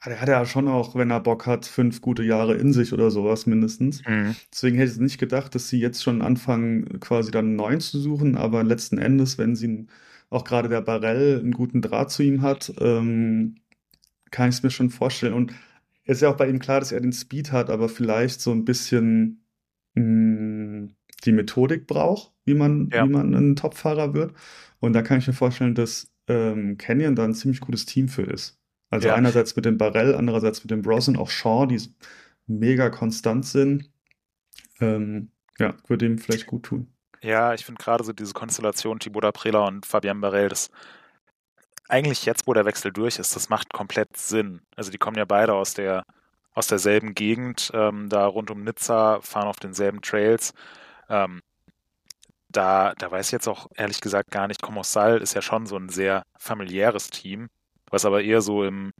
Aber der hat ja schon auch, wenn er Bock hat, fünf gute Jahre in sich oder sowas mindestens. Mhm. Deswegen hätte ich nicht gedacht, dass sie jetzt schon anfangen, quasi dann einen neuen zu suchen. Aber letzten Endes, wenn sie auch gerade der Barell einen guten Draht zu ihm hat, ähm, kann ich es mir schon vorstellen. Und es ist ja auch bei ihm klar, dass er den Speed hat, aber vielleicht so ein bisschen mh, die Methodik braucht, wie man, ja. wie man ein Topfahrer wird. Und da kann ich mir vorstellen, dass ähm, Canyon da ein ziemlich gutes Team für ist. Also ja. einerseits mit dem Barrel, andererseits mit dem Brosnan, auch Shaw, die mega konstant sind. Ähm, ja, würde ihm vielleicht gut tun. Ja, ich finde gerade so diese Konstellation Thibaut Prela und Fabian Barrel, das eigentlich jetzt, wo der Wechsel durch ist, das macht komplett Sinn. Also die kommen ja beide aus der aus derselben Gegend, ähm, da rund um Nizza, fahren auf denselben Trails. Ähm, da, da weiß ich jetzt auch ehrlich gesagt gar nicht, Comosal ist ja schon so ein sehr familiäres Team, was aber eher so im,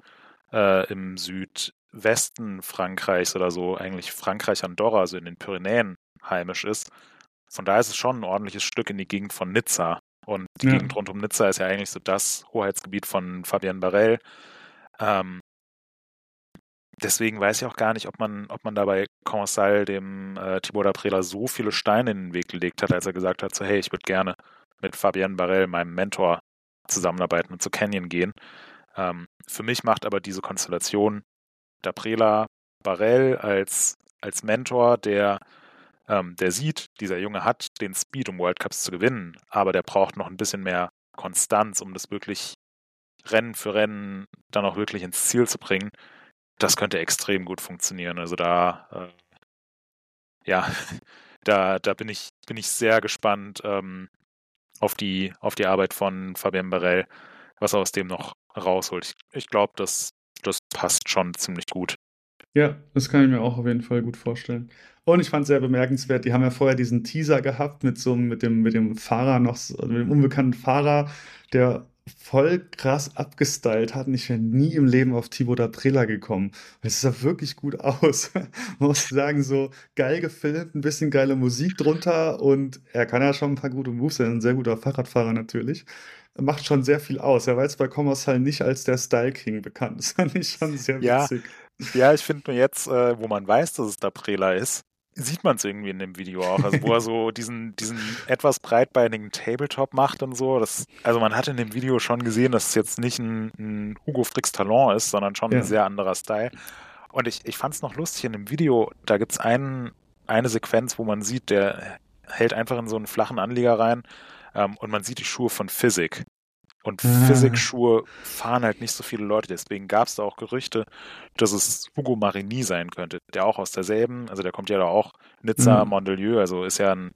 äh, im Südwesten Frankreichs oder so, eigentlich Frankreich Andorra, also in den Pyrenäen heimisch ist. Von daher ist es schon ein ordentliches Stück in die Gegend von Nizza. Und die ja. Gegend rund um Nizza ist ja eigentlich so das Hoheitsgebiet von Fabien Barrel. Ähm, deswegen weiß ich auch gar nicht, ob man, ob man dabei Consal dem äh, Thibaut Daprela so viele Steine in den Weg gelegt hat, als er gesagt hat, so hey, ich würde gerne mit Fabien Barrel, meinem Mentor, zusammenarbeiten und zu Canyon gehen. Ähm, für mich macht aber diese Konstellation Daprela Barrel als, als Mentor, der ähm, der sieht, dieser Junge hat den Speed, um World Cups zu gewinnen, aber der braucht noch ein bisschen mehr Konstanz, um das wirklich Rennen für Rennen dann auch wirklich ins Ziel zu bringen. Das könnte extrem gut funktionieren. Also da, äh, ja, *laughs* da, da bin ich, bin ich sehr gespannt ähm, auf die, auf die Arbeit von Fabien Barrel, was er aus dem noch rausholt. Ich, ich glaube, das, das passt schon ziemlich gut. Ja, das kann ich mir auch auf jeden Fall gut vorstellen. Und ich fand es sehr bemerkenswert, die haben ja vorher diesen Teaser gehabt mit so mit dem, mit dem Fahrer noch, mit dem unbekannten Fahrer, der voll krass abgestylt hat. Und ich wäre nie im Leben auf Thibaut Daprela gekommen. Es sah wirklich gut aus. *laughs* Man muss sagen, so geil gefilmt, ein bisschen geile Musik drunter und er kann ja schon ein paar gute Moves, er ist ein sehr guter Fahrradfahrer natürlich. Macht schon sehr viel aus. Er war jetzt bei Commerce halt nicht als der Style King bekannt. *laughs* Das fand ich schon sehr witzig. Ja. Ja, ich finde nur jetzt, äh, wo man weiß, dass es da Prela ist, sieht man es irgendwie in dem Video auch. Also wo *laughs* er so diesen, diesen etwas breitbeinigen Tabletop macht und so. Das, also man hat in dem Video schon gesehen, dass es jetzt nicht ein, ein Hugo Fricks Talon ist, sondern schon ja. ein sehr anderer Style. Und ich, ich fand es noch lustig in dem Video, da gibt es einen, eine Sequenz, wo man sieht, der hält einfach in so einen flachen Anlieger rein ähm, und man sieht die Schuhe von Physik. Und ah. Physikschuhe fahren halt nicht so viele Leute. Deswegen gab es da auch Gerüchte, dass es Hugo Marini sein könnte, der auch aus derselben, also der kommt ja da auch Nizza, mhm. Mondelieu, also ist ja ein,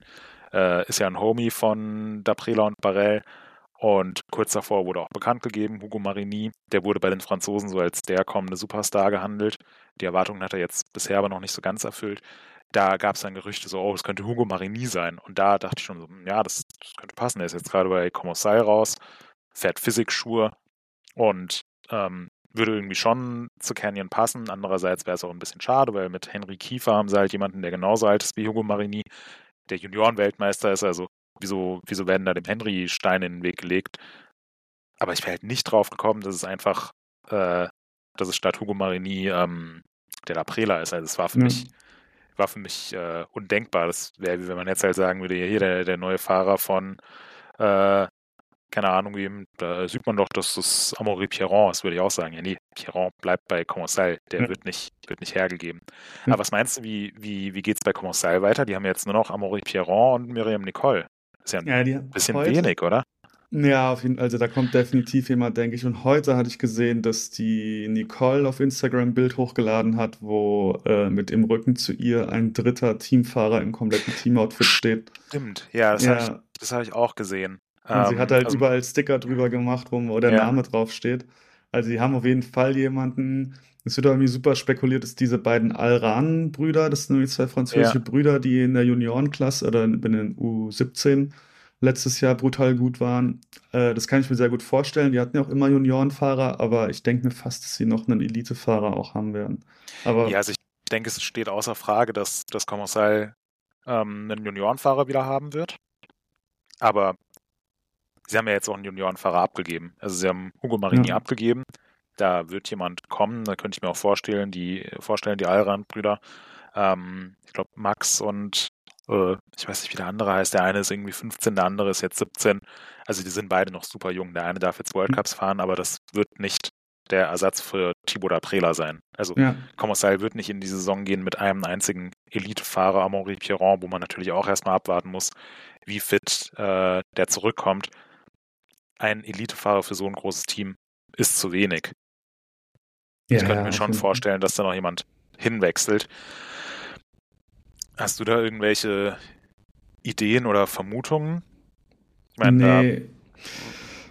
äh, ist ja ein Homie von Daprela und Barrel. Und kurz davor wurde auch bekannt gegeben, Hugo Marini, der wurde bei den Franzosen so als der kommende Superstar gehandelt. Die Erwartungen hat er jetzt bisher aber noch nicht so ganz erfüllt. Da gab es dann Gerüchte so, oh, es könnte Hugo Marini sein. Und da dachte ich schon so, hm, ja, das, das könnte passen. Er ist jetzt gerade bei Comosai raus fährt Physikschuhe und ähm, würde irgendwie schon zu Canyon passen. Andererseits wäre es auch ein bisschen schade, weil mit Henry Kiefer haben sie halt jemanden, der genauso alt ist wie Hugo Marini, der Juniorenweltmeister ist. Also wieso, wieso werden da dem Henry Steine in den Weg gelegt? Aber ich wäre halt nicht drauf gekommen, dass es einfach, äh, dass es statt Hugo Marini ähm, der Laprela ist. Also es war für mhm. mich war für mich äh, undenkbar. Das wäre, wie wenn man jetzt halt sagen würde, hier der, der neue Fahrer von äh, keine Ahnung, eben, da sieht man doch, dass das Amaury Pierron ist, würde ich auch sagen. Ja, nee, Pierron bleibt bei Commensal, der ja. wird, nicht, wird nicht hergegeben. Ja. Aber was meinst du, wie, wie, wie geht es bei Commensal weiter? Die haben jetzt nur noch Amaury Pierron und Miriam Nicole. Das ist ja ein ja, bisschen heute, wenig, oder? Ja, auf jeden Fall. Also da kommt definitiv jemand, denke ich. Und heute hatte ich gesehen, dass die Nicole auf Instagram ein Bild hochgeladen hat, wo äh, mit im Rücken zu ihr ein dritter Teamfahrer im kompletten Teamoutfit steht. Stimmt, ja, das ja. habe ich, hab ich auch gesehen. Und ähm, sie hat halt also, überall Sticker drüber gemacht, wo, wo der ja. Name draufsteht. Also sie haben auf jeden Fall jemanden. Es wird irgendwie super spekuliert, dass diese beiden Alran-Brüder, das sind nämlich zwei französische ja. Brüder, die in der Juniorenklasse oder in den U17 letztes Jahr brutal gut waren. Äh, das kann ich mir sehr gut vorstellen. Die hatten ja auch immer Juniorenfahrer, aber ich denke mir fast, dass sie noch einen Elitefahrer auch haben werden. Aber ja, also ich denke, es steht außer Frage, dass das Commercial ähm, einen Juniorenfahrer wieder haben wird. Aber Sie haben ja jetzt auch einen Juniorenfahrer abgegeben. Also sie haben Hugo Marini ja. abgegeben. Da wird jemand kommen, da könnte ich mir auch vorstellen, die vorstellen, die Allrand-Brüder. Ähm, ich glaube, Max und äh, ich weiß nicht, wie der andere heißt. Der eine ist irgendwie 15, der andere ist jetzt 17. Also die sind beide noch super jung. Der eine darf jetzt World Cups fahren, aber das wird nicht der Ersatz für Thibaut Aprela sein. Also ja. Wird nicht in die Saison gehen mit einem einzigen Elite-Fahrer, Amaury Pierron, wo man natürlich auch erstmal abwarten muss, wie fit äh, der zurückkommt ein Elitefahrer für so ein großes Team ist zu wenig. Ja, ich könnte mir schon vorstellen, dass da noch jemand hinwechselt. Hast du da irgendwelche Ideen oder Vermutungen? Ich meine, nee.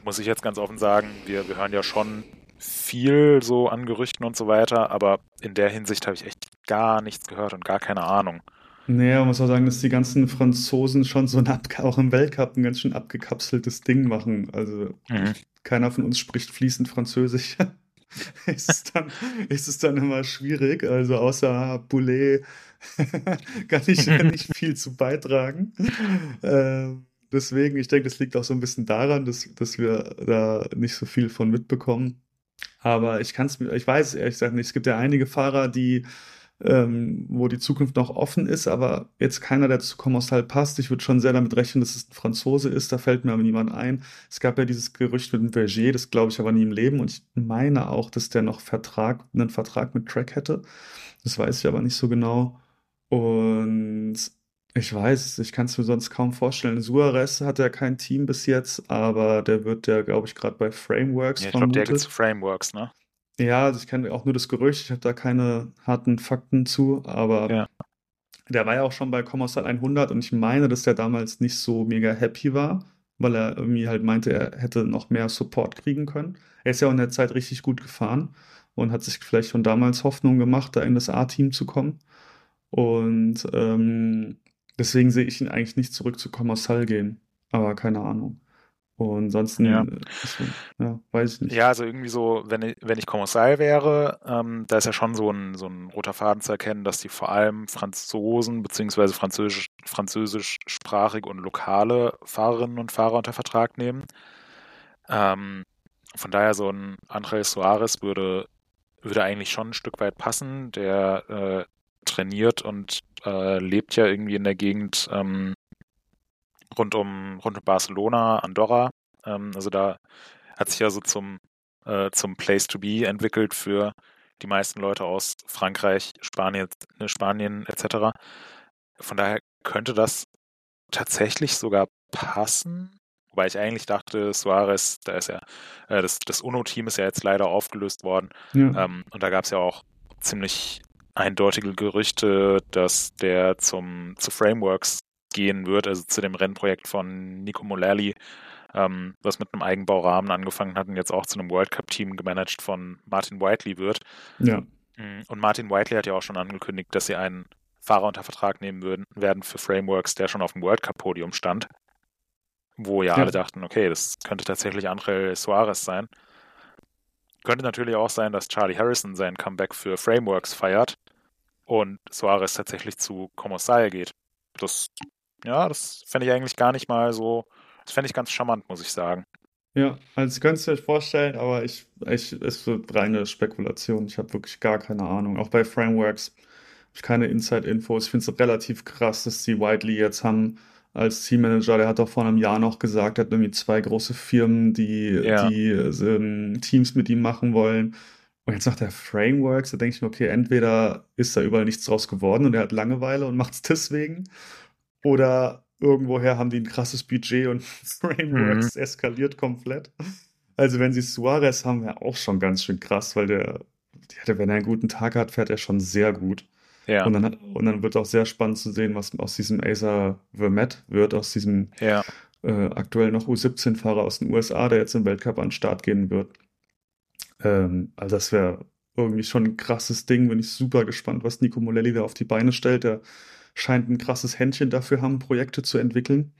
muss ich jetzt ganz offen sagen, wir, wir hören ja schon viel so an Gerüchten und so weiter, aber in der Hinsicht habe ich echt gar nichts gehört und gar keine Ahnung. Naja, man muss auch sagen, dass die ganzen Franzosen schon so ein auch im Weltcup ein ganz schön abgekapseltes Ding machen. Also mhm. keiner von uns spricht fließend Französisch. *laughs* ist, es dann, ist es dann immer schwierig. Also außer Boulet *laughs* kann ich nicht *laughs* viel zu beitragen. Ähm, deswegen, ich denke, das liegt auch so ein bisschen daran, dass, dass wir da nicht so viel von mitbekommen. Aber ich kann es mir, ich weiß ehrlich gesagt nicht. Es gibt ja einige Fahrer, die ähm, wo die Zukunft noch offen ist, aber jetzt keiner, der zu Commostal passt. Ich würde schon sehr damit rechnen, dass es ein Franzose ist, da fällt mir aber niemand ein. Es gab ja dieses Gerücht mit dem Verger, das glaube ich aber nie im Leben und ich meine auch, dass der noch Vertrag, einen Vertrag mit Track hätte. Das weiß ich aber nicht so genau. Und ich weiß, ich kann es mir sonst kaum vorstellen. Suarez hat ja kein Team bis jetzt, aber der wird ja, glaube ich, gerade bei Frameworks ja, ich glaube, der geht zu Frameworks, ne? Ja, also ich kenne auch nur das Gerücht, ich habe da keine harten Fakten zu, aber ja. der war ja auch schon bei Commodore 100 und ich meine, dass der damals nicht so mega happy war, weil er irgendwie halt meinte, er hätte noch mehr Support kriegen können. Er ist ja auch in der Zeit richtig gut gefahren und hat sich vielleicht schon damals Hoffnung gemacht, da in das A-Team zu kommen. Und ähm, deswegen sehe ich ihn eigentlich nicht zurück zu Commercial gehen, aber keine Ahnung. Und ansonsten, ja. Äh, ja. weiß ich nicht. Ja, also irgendwie so, wenn ich, wenn ich Kommissar wäre, ähm, da ist ja schon so ein, so ein roter Faden zu erkennen, dass die vor allem Franzosen beziehungsweise Französisch, französischsprachige und lokale Fahrerinnen und Fahrer unter Vertrag nehmen. Ähm, von daher so ein André Soares würde, würde eigentlich schon ein Stück weit passen. Der äh, trainiert und äh, lebt ja irgendwie in der Gegend ähm, rund um, rund um Barcelona, Andorra. Ähm, also da hat sich ja so zum, äh, zum Place to be entwickelt für die meisten Leute aus Frankreich, Spanien, ne, Spanien etc. Von daher könnte das tatsächlich sogar passen. Wobei ich eigentlich dachte, Suarez, da ist ja, äh, das, das UNO-Team ist ja jetzt leider aufgelöst worden. Ja. Ähm, und da gab es ja auch ziemlich eindeutige Gerüchte, dass der zum, zu Frameworks gehen wird, also zu dem Rennprojekt von Nico Mullally, ähm, was mit einem Eigenbaurahmen angefangen hat und jetzt auch zu einem World Cup-Team gemanagt von Martin Whiteley wird. Ja. Mm, und Martin Whiteley hat ja auch schon angekündigt, dass sie einen Fahrer unter Vertrag nehmen würden, werden für Frameworks, der schon auf dem World Cup-Podium stand. Wo ja, ja, alle dachten, okay, das könnte tatsächlich André Suarez sein. Könnte natürlich auch sein, dass Charlie Harrison sein Comeback für Frameworks feiert und Suarez tatsächlich zu Comosal geht. Das ja, das fände ich eigentlich gar nicht mal so. Das fände ich ganz charmant, muss ich sagen. Ja, also ich könnte es mir vorstellen, aber ich, ich, es wird reine Spekulation. Ich habe wirklich gar keine Ahnung. Auch bei Frameworks habe ich keine Inside-Infos. Ich finde es relativ krass, dass die Whiteley jetzt haben als Teammanager. Der hat doch vor einem Jahr noch gesagt, er hat irgendwie zwei große Firmen, die, ja. die ähm, Teams mit ihm machen wollen. Und jetzt sagt er Frameworks, da denke ich mir, okay, entweder ist da überall nichts draus geworden und er hat Langeweile und macht es deswegen. Oder irgendwoher haben die ein krasses Budget und *laughs* Frameworks mhm. eskaliert komplett. Also wenn sie Suarez haben, wäre auch schon ganz schön krass, weil der, der, wenn er einen guten Tag hat, fährt er schon sehr gut. Ja. Und, dann, und dann wird auch sehr spannend zu sehen, was aus diesem Acer Vermet wird, aus diesem ja. äh, aktuell noch U17-Fahrer aus den USA, der jetzt im Weltcup an den Start gehen wird. Ähm, also das wäre irgendwie schon ein krasses Ding. Bin ich super gespannt, was Nico Molelli da auf die Beine stellt. Der scheint ein krasses Händchen dafür haben, Projekte zu entwickeln.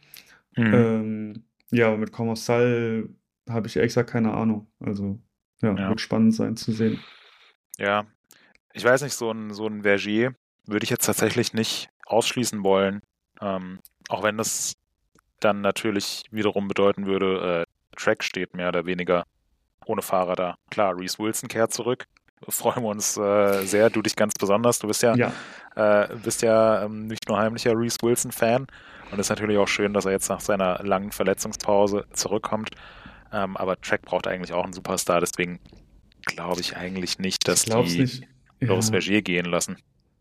Mhm. Ähm, ja, mit Commercial habe ich ehrlich gesagt keine Ahnung. Also, ja, ja, wird spannend sein zu sehen. Ja, ich weiß nicht, so ein, so ein Vergier würde ich jetzt tatsächlich nicht ausschließen wollen. Ähm, auch wenn das dann natürlich wiederum bedeuten würde, äh, Track steht mehr oder weniger ohne Fahrer da. Klar, Reese Wilson kehrt zurück, freuen wir uns äh, sehr. Du dich ganz besonders. Du bist ja, ja. Äh, bist ja ähm, nicht nur heimlicher Reese Wilson-Fan. Und es ist natürlich auch schön, dass er jetzt nach seiner langen Verletzungspause zurückkommt. Ähm, aber Track braucht eigentlich auch einen Superstar. Deswegen glaube ich eigentlich nicht, dass die nicht. Loris ja. Vergier gehen lassen.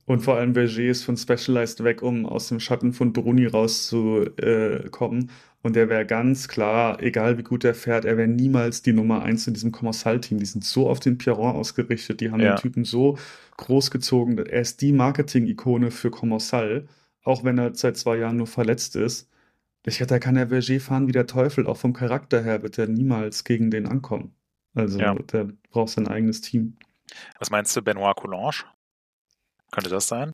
Und vor allem Verger ist von Specialized weg, um aus dem Schatten von Bruni rauszukommen. Und er wäre ganz klar, egal wie gut er fährt, er wäre niemals die Nummer eins in diesem Kommissal-Team. Die sind so auf den Piron ausgerichtet, die haben ja. den Typen so großgezogen. Er ist die Marketing-Ikone für Kommissal, auch wenn er seit zwei Jahren nur verletzt ist. Ich wette, da kann der Verger fahren wie der Teufel. Auch vom Charakter her wird er niemals gegen den ankommen. Also ja. der braucht sein eigenes Team. Was meinst du, Benoit Coulange? Könnte das sein?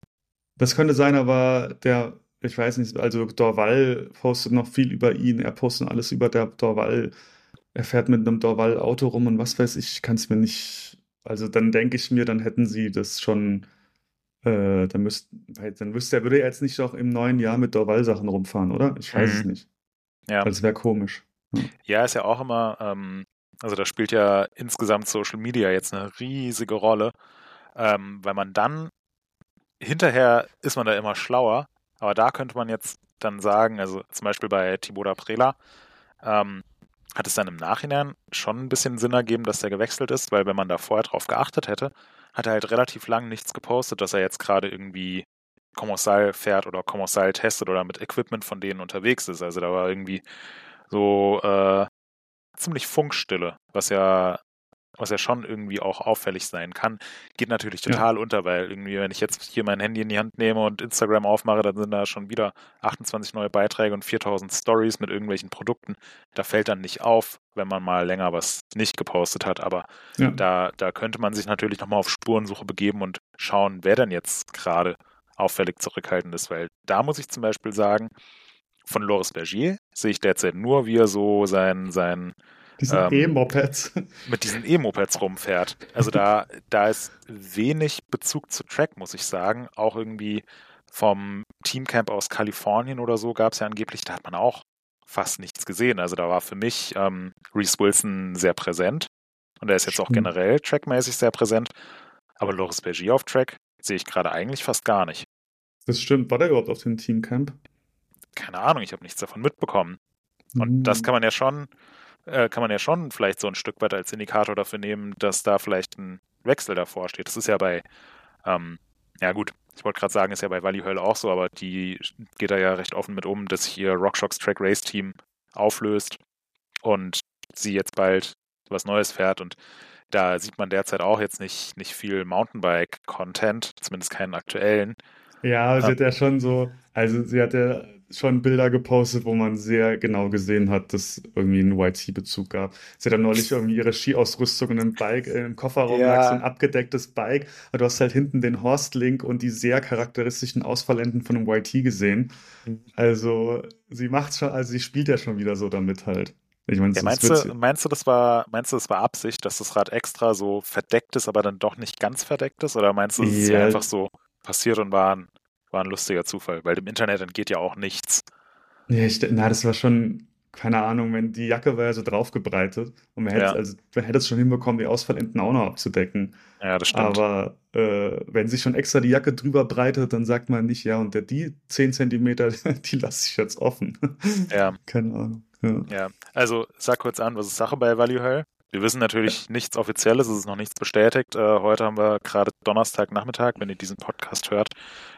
Das könnte sein, aber der, ich weiß nicht, also Dorval postet noch viel über ihn. Er postet alles über der Dorval. Er fährt mit einem Dorval-Auto rum und was weiß ich, kann es mir nicht. Also dann denke ich mir, dann hätten sie das schon. Äh, dann, müsst, dann wüsste er, würde er jetzt nicht auch im neuen Jahr mit Dorval-Sachen rumfahren, oder? Ich weiß mhm. es nicht. Ja. Das wäre komisch. Ja. ja, ist ja auch immer, ähm, also da spielt ja insgesamt Social Media jetzt eine riesige Rolle, ähm, weil man dann hinterher ist man da immer schlauer, aber da könnte man jetzt dann sagen, also zum Beispiel bei Thibaut Prela, ähm, hat es dann im Nachhinein schon ein bisschen Sinn ergeben, dass der gewechselt ist, weil wenn man da vorher drauf geachtet hätte, hat er halt relativ lang nichts gepostet, dass er jetzt gerade irgendwie Kommissal fährt oder Kommissal testet oder mit Equipment von denen unterwegs ist. Also da war irgendwie so äh, ziemlich Funkstille, was ja, was ja schon irgendwie auch auffällig sein kann. Geht natürlich total ja. unter, weil irgendwie, wenn ich jetzt hier mein Handy in die Hand nehme und Instagram aufmache, dann sind da schon wieder 28 neue Beiträge und 4000 Stories mit irgendwelchen Produkten. Da fällt dann nicht auf, wenn man mal länger was nicht gepostet hat. Aber ja. da, da könnte man sich natürlich nochmal auf Spurensuche begeben und schauen, wer denn jetzt gerade auffällig zurückhaltend ist, weil da muss ich zum Beispiel sagen, von Loris Bergier sehe ich derzeit nur, wie er so sein, sein ähm, E-Mopeds. *laughs* mit diesen E-Mopeds rumfährt. Also da, da ist wenig Bezug zu Track, muss ich sagen. Auch irgendwie vom Teamcamp aus Kalifornien oder so gab es ja angeblich, da hat man auch fast nichts gesehen. Also da war für mich ähm, Reese Wilson sehr präsent. Und er ist jetzt Stimmt. auch generell trackmäßig sehr präsent. Aber Loris Bergier auf Track sehe ich gerade eigentlich fast gar nicht. Das stimmt. War der überhaupt auf dem Teamcamp? keine Ahnung, ich habe nichts davon mitbekommen. Und mhm. das kann man ja schon, äh, kann man ja schon vielleicht so ein Stück weit als Indikator dafür nehmen, dass da vielleicht ein Wechsel davor steht. Das ist ja bei, ähm, ja gut, ich wollte gerade sagen, ist ja bei Valley Höll auch so, aber die geht da ja recht offen mit um, dass sich ihr RockShox Track Race Team auflöst und sie jetzt bald was Neues fährt und da sieht man derzeit auch jetzt nicht, nicht viel Mountainbike-Content, zumindest keinen aktuellen. Ja, sie ähm, hat ja schon so, also sie hat ja schon Bilder gepostet, wo man sehr genau gesehen hat, dass irgendwie einen YT-Bezug gab. Sie hat dann neulich irgendwie ihre Skiausrüstung in einem Bike, äh, im Kofferraum ja. lag so ein abgedecktes Bike, aber du hast halt hinten den Horst-Link und die sehr charakteristischen Ausfallenden von einem YT gesehen. Mhm. Also sie macht schon, also sie spielt ja schon wieder so damit halt. Ich mein, ja, meinst, du, meinst du, das war, meinst du, das war Absicht, dass das Rad extra so verdeckt ist, aber dann doch nicht ganz verdeckt ist? Oder meinst du, es ist ja einfach so passiert und war ein war ein lustiger Zufall, weil im Internet entgeht ja auch nichts. Nee, ich, na, das war schon, keine Ahnung, wenn die Jacke war ja so draufgebreitet und man hätte, ja. also, man hätte es schon hinbekommen, die Ausfallenden auch noch abzudecken. Ja, das stimmt. Aber äh, wenn sich schon extra die Jacke drüber breitet, dann sagt man nicht, ja, und der, die 10 Zentimeter, *laughs* die lasse ich jetzt offen. Ja. *laughs* Keine Ahnung. Ja. ja. also sag kurz an, was ist Sache bei Value Hell? Wir wissen natürlich nichts Offizielles, es ist noch nichts bestätigt. Äh, heute haben wir gerade Donnerstagnachmittag, wenn ihr diesen Podcast hört,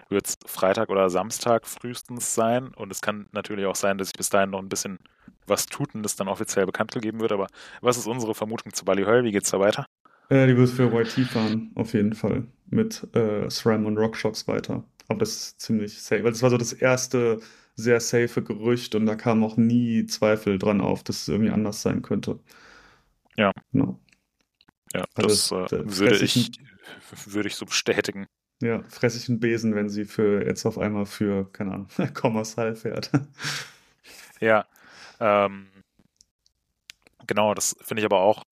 wird es Freitag oder Samstag frühestens sein. Und es kann natürlich auch sein, dass sich bis dahin noch ein bisschen was tut und es dann offiziell bekannt gegeben wird. Aber was ist unsere Vermutung zu Bali Höll? Wie geht es da weiter? Äh, die wird für YT fahren, auf jeden Fall. Mit äh, SRAM und RockShox weiter. Aber das ist ziemlich safe. Weil das war so das erste sehr safe Gerücht und da kam auch nie Zweifel dran auf, dass es irgendwie anders sein könnte. Ja. Genau. Ja, also das, äh, würde, ich, würde ich so bestätigen. Ja, fresse ich einen Besen, wenn sie für jetzt auf einmal für, keine Ahnung, *laughs* Kommersal fährt. *laughs* ja. Ähm, genau, das finde ich aber auch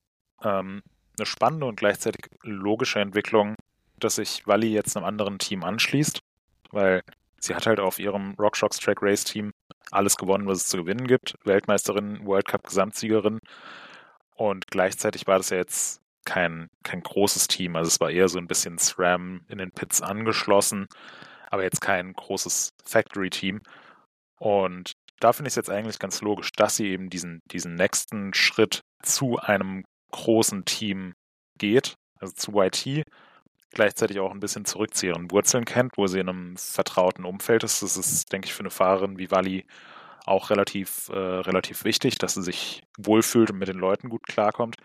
ähm, eine spannende und gleichzeitig logische Entwicklung, dass sich Wally jetzt einem anderen Team anschließt, weil sie hat halt auf ihrem RockShox Track Race Team alles gewonnen, was es zu gewinnen gibt. Weltmeisterin, World Cup Gesamtsiegerin und gleichzeitig war das ja jetzt kein, kein großes Team. Also es war eher so ein bisschen SRAM in den Pits angeschlossen, aber jetzt kein großes Factory-Team. Und da finde ich es jetzt eigentlich ganz logisch, dass sie eben diesen, diesen nächsten Schritt zu einem großen Team geht, also zu YT. gleichzeitig auch ein bisschen zurück zu ihren Wurzeln kennt, wo sie in einem vertrauten Umfeld ist. Das ist, denke ich, für eine Fahrerin wie Wally auch relativ, äh, relativ wichtig, dass sie sich wohlfühlt und mit den Leuten gut klarkommt.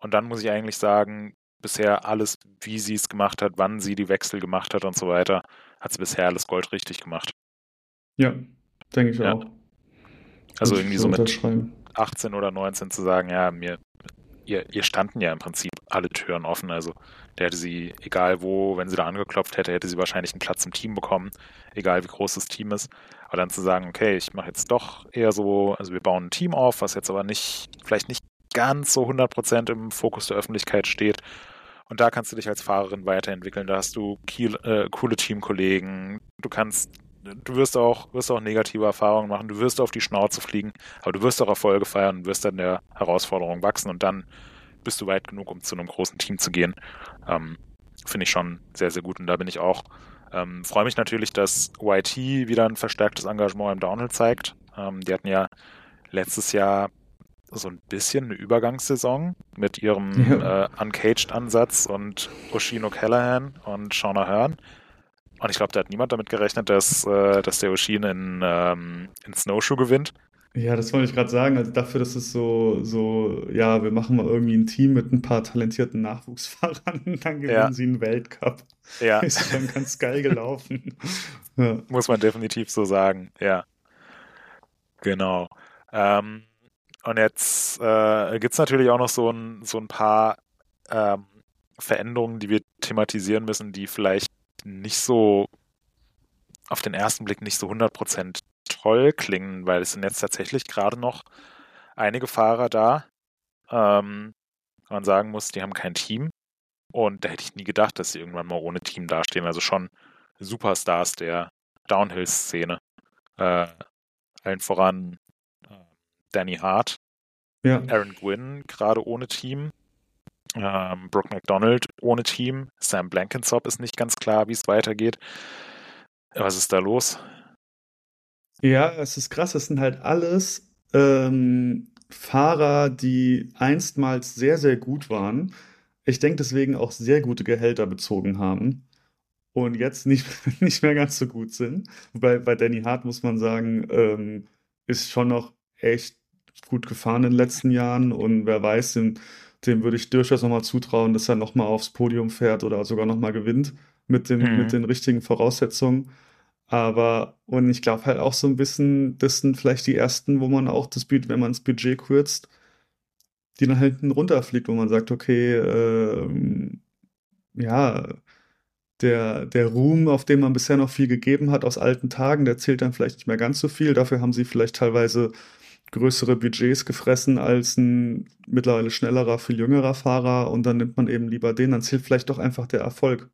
Und dann muss ich eigentlich sagen, bisher alles, wie sie es gemacht hat, wann sie die Wechsel gemacht hat und so weiter, hat sie bisher alles goldrichtig gemacht. Ja, denke ich ja. auch. Also irgendwie so mit 18 oder 19 zu sagen, ja, mir, ihr, ihr standen ja im Prinzip alle Türen offen. Also der hätte sie, egal wo, wenn sie da angeklopft hätte, hätte sie wahrscheinlich einen Platz im Team bekommen, egal wie groß das Team ist. Aber dann zu sagen, okay, ich mache jetzt doch eher so, also wir bauen ein Team auf, was jetzt aber nicht, vielleicht nicht ganz so 100% im Fokus der Öffentlichkeit steht. Und da kannst du dich als Fahrerin weiterentwickeln. Da hast du kiel, äh, coole Teamkollegen. Du kannst, du wirst auch, wirst auch negative Erfahrungen machen. Du wirst auf die Schnauze fliegen, aber du wirst auch Erfolge feiern und wirst dann der Herausforderung wachsen. Und dann bist du weit genug, um zu einem großen Team zu gehen. Ähm, Finde ich schon sehr, sehr gut. Und da bin ich auch. Ähm, Freue mich natürlich, dass YT wieder ein verstärktes Engagement im Downhill zeigt. Ähm, die hatten ja letztes Jahr so ein bisschen eine Übergangssaison mit ihrem ja. äh, Uncaged-Ansatz und Oshino Callahan und Shauna Hearn. Und ich glaube, da hat niemand damit gerechnet, dass, äh, dass der Oshin in, ähm, in Snowshoe gewinnt. Ja, das wollte ich gerade sagen. Also dafür, dass es so, so, ja, wir machen mal irgendwie ein Team mit ein paar talentierten Nachwuchsfahrern, *laughs* dann gewinnen ja. sie einen Weltcup. Ja. *laughs* Ist schon ganz geil gelaufen. *laughs* ja. Muss man definitiv so sagen, ja. Genau. Ähm, und jetzt äh, gibt es natürlich auch noch so ein, so ein paar ähm, Veränderungen, die wir thematisieren müssen, die vielleicht nicht so auf den ersten Blick nicht so 100% toll klingen, weil es sind jetzt tatsächlich gerade noch einige Fahrer da. Ähm, man sagen muss, die haben kein Team. Und da hätte ich nie gedacht, dass sie irgendwann mal ohne Team dastehen. Also schon Superstars der Downhill-Szene. Äh, allen voran Danny Hart, ja. Aaron Gwynn gerade ohne Team, ähm, Brooke McDonald ohne Team, Sam Blankensop ist nicht ganz klar, wie es weitergeht. Was ist da los? Ja, es ist krass, es sind halt alles ähm, Fahrer, die einstmals sehr, sehr gut waren. Ich denke deswegen auch sehr gute Gehälter bezogen haben und jetzt nicht, *laughs* nicht mehr ganz so gut sind. Wobei bei Danny Hart muss man sagen, ähm, ist schon noch echt gut gefahren in den letzten Jahren und wer weiß, dem, dem würde ich durchaus nochmal zutrauen, dass er nochmal aufs Podium fährt oder sogar nochmal gewinnt mit den, mhm. mit den richtigen Voraussetzungen. Aber, und ich glaube halt auch so ein bisschen, das sind vielleicht die ersten, wo man auch das Budget, wenn man das Budget kürzt, die dann halt runterfliegt, wo man sagt, okay, äh, ja, der, der Ruhm, auf den man bisher noch viel gegeben hat aus alten Tagen, der zählt dann vielleicht nicht mehr ganz so viel. Dafür haben sie vielleicht teilweise größere Budgets gefressen als ein mittlerweile schnellerer, viel jüngerer Fahrer und dann nimmt man eben lieber den, dann zählt vielleicht doch einfach der Erfolg.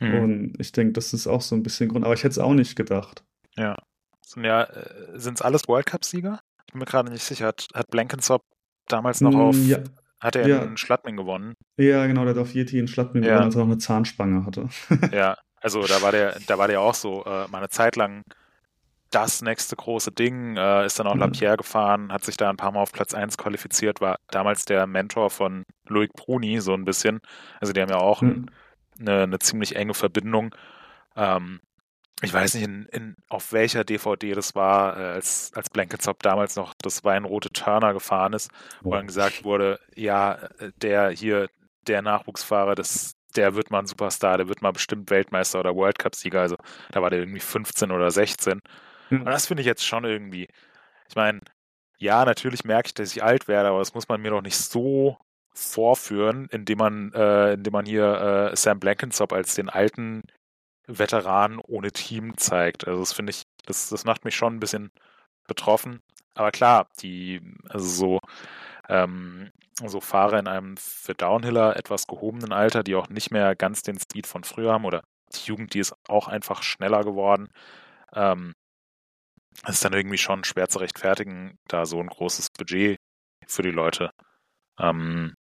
Mhm. Und ich denke, das ist auch so ein bisschen Grund, aber ich hätte es auch nicht gedacht. Ja. Sind ja, äh, sind es alles World Cup-Sieger? Ich bin mir gerade nicht sicher. Hat, hat Blankensop damals noch mm, auf, ja. hat er ja. in Schladming gewonnen? Ja, genau, der hat auf Yeti in Schladming ja. gewonnen, als er noch eine Zahnspange hatte. *laughs* ja, also da war der, da war der auch so, äh, mal eine Zeit lang das nächste große Ding, äh, ist dann auch mhm. Lapierre gefahren, hat sich da ein paar Mal auf Platz 1 qualifiziert, war damals der Mentor von Loic Bruni, so ein bisschen. Also die haben ja auch mhm. Eine, eine, ziemlich enge Verbindung. Ähm, ich weiß nicht, in, in, auf welcher DVD das war, äh, als, als Blanketsop damals noch das Weinrote Turner gefahren ist, wo dann gesagt wurde, ja, äh, der hier, der Nachwuchsfahrer, das, der wird mal ein Superstar, der wird mal bestimmt Weltmeister oder World Cup-Sieger. Also da war der irgendwie 15 oder 16. Und das finde ich jetzt schon irgendwie, ich meine, ja, natürlich merke ich, dass ich alt werde, aber das muss man mir doch nicht so vorführen, indem man, äh, indem man hier äh, Sam Blankensop als den alten Veteran ohne Team zeigt. Also das finde ich, das, das macht mich schon ein bisschen betroffen. Aber klar, die, also so, ähm, so Fahrer in einem für Downhiller etwas gehobenen Alter, die auch nicht mehr ganz den Speed von früher haben oder die Jugend, die ist auch einfach schneller geworden. Ähm, ist dann irgendwie schon schwer zu rechtfertigen, da so ein großes Budget für die Leute ähm,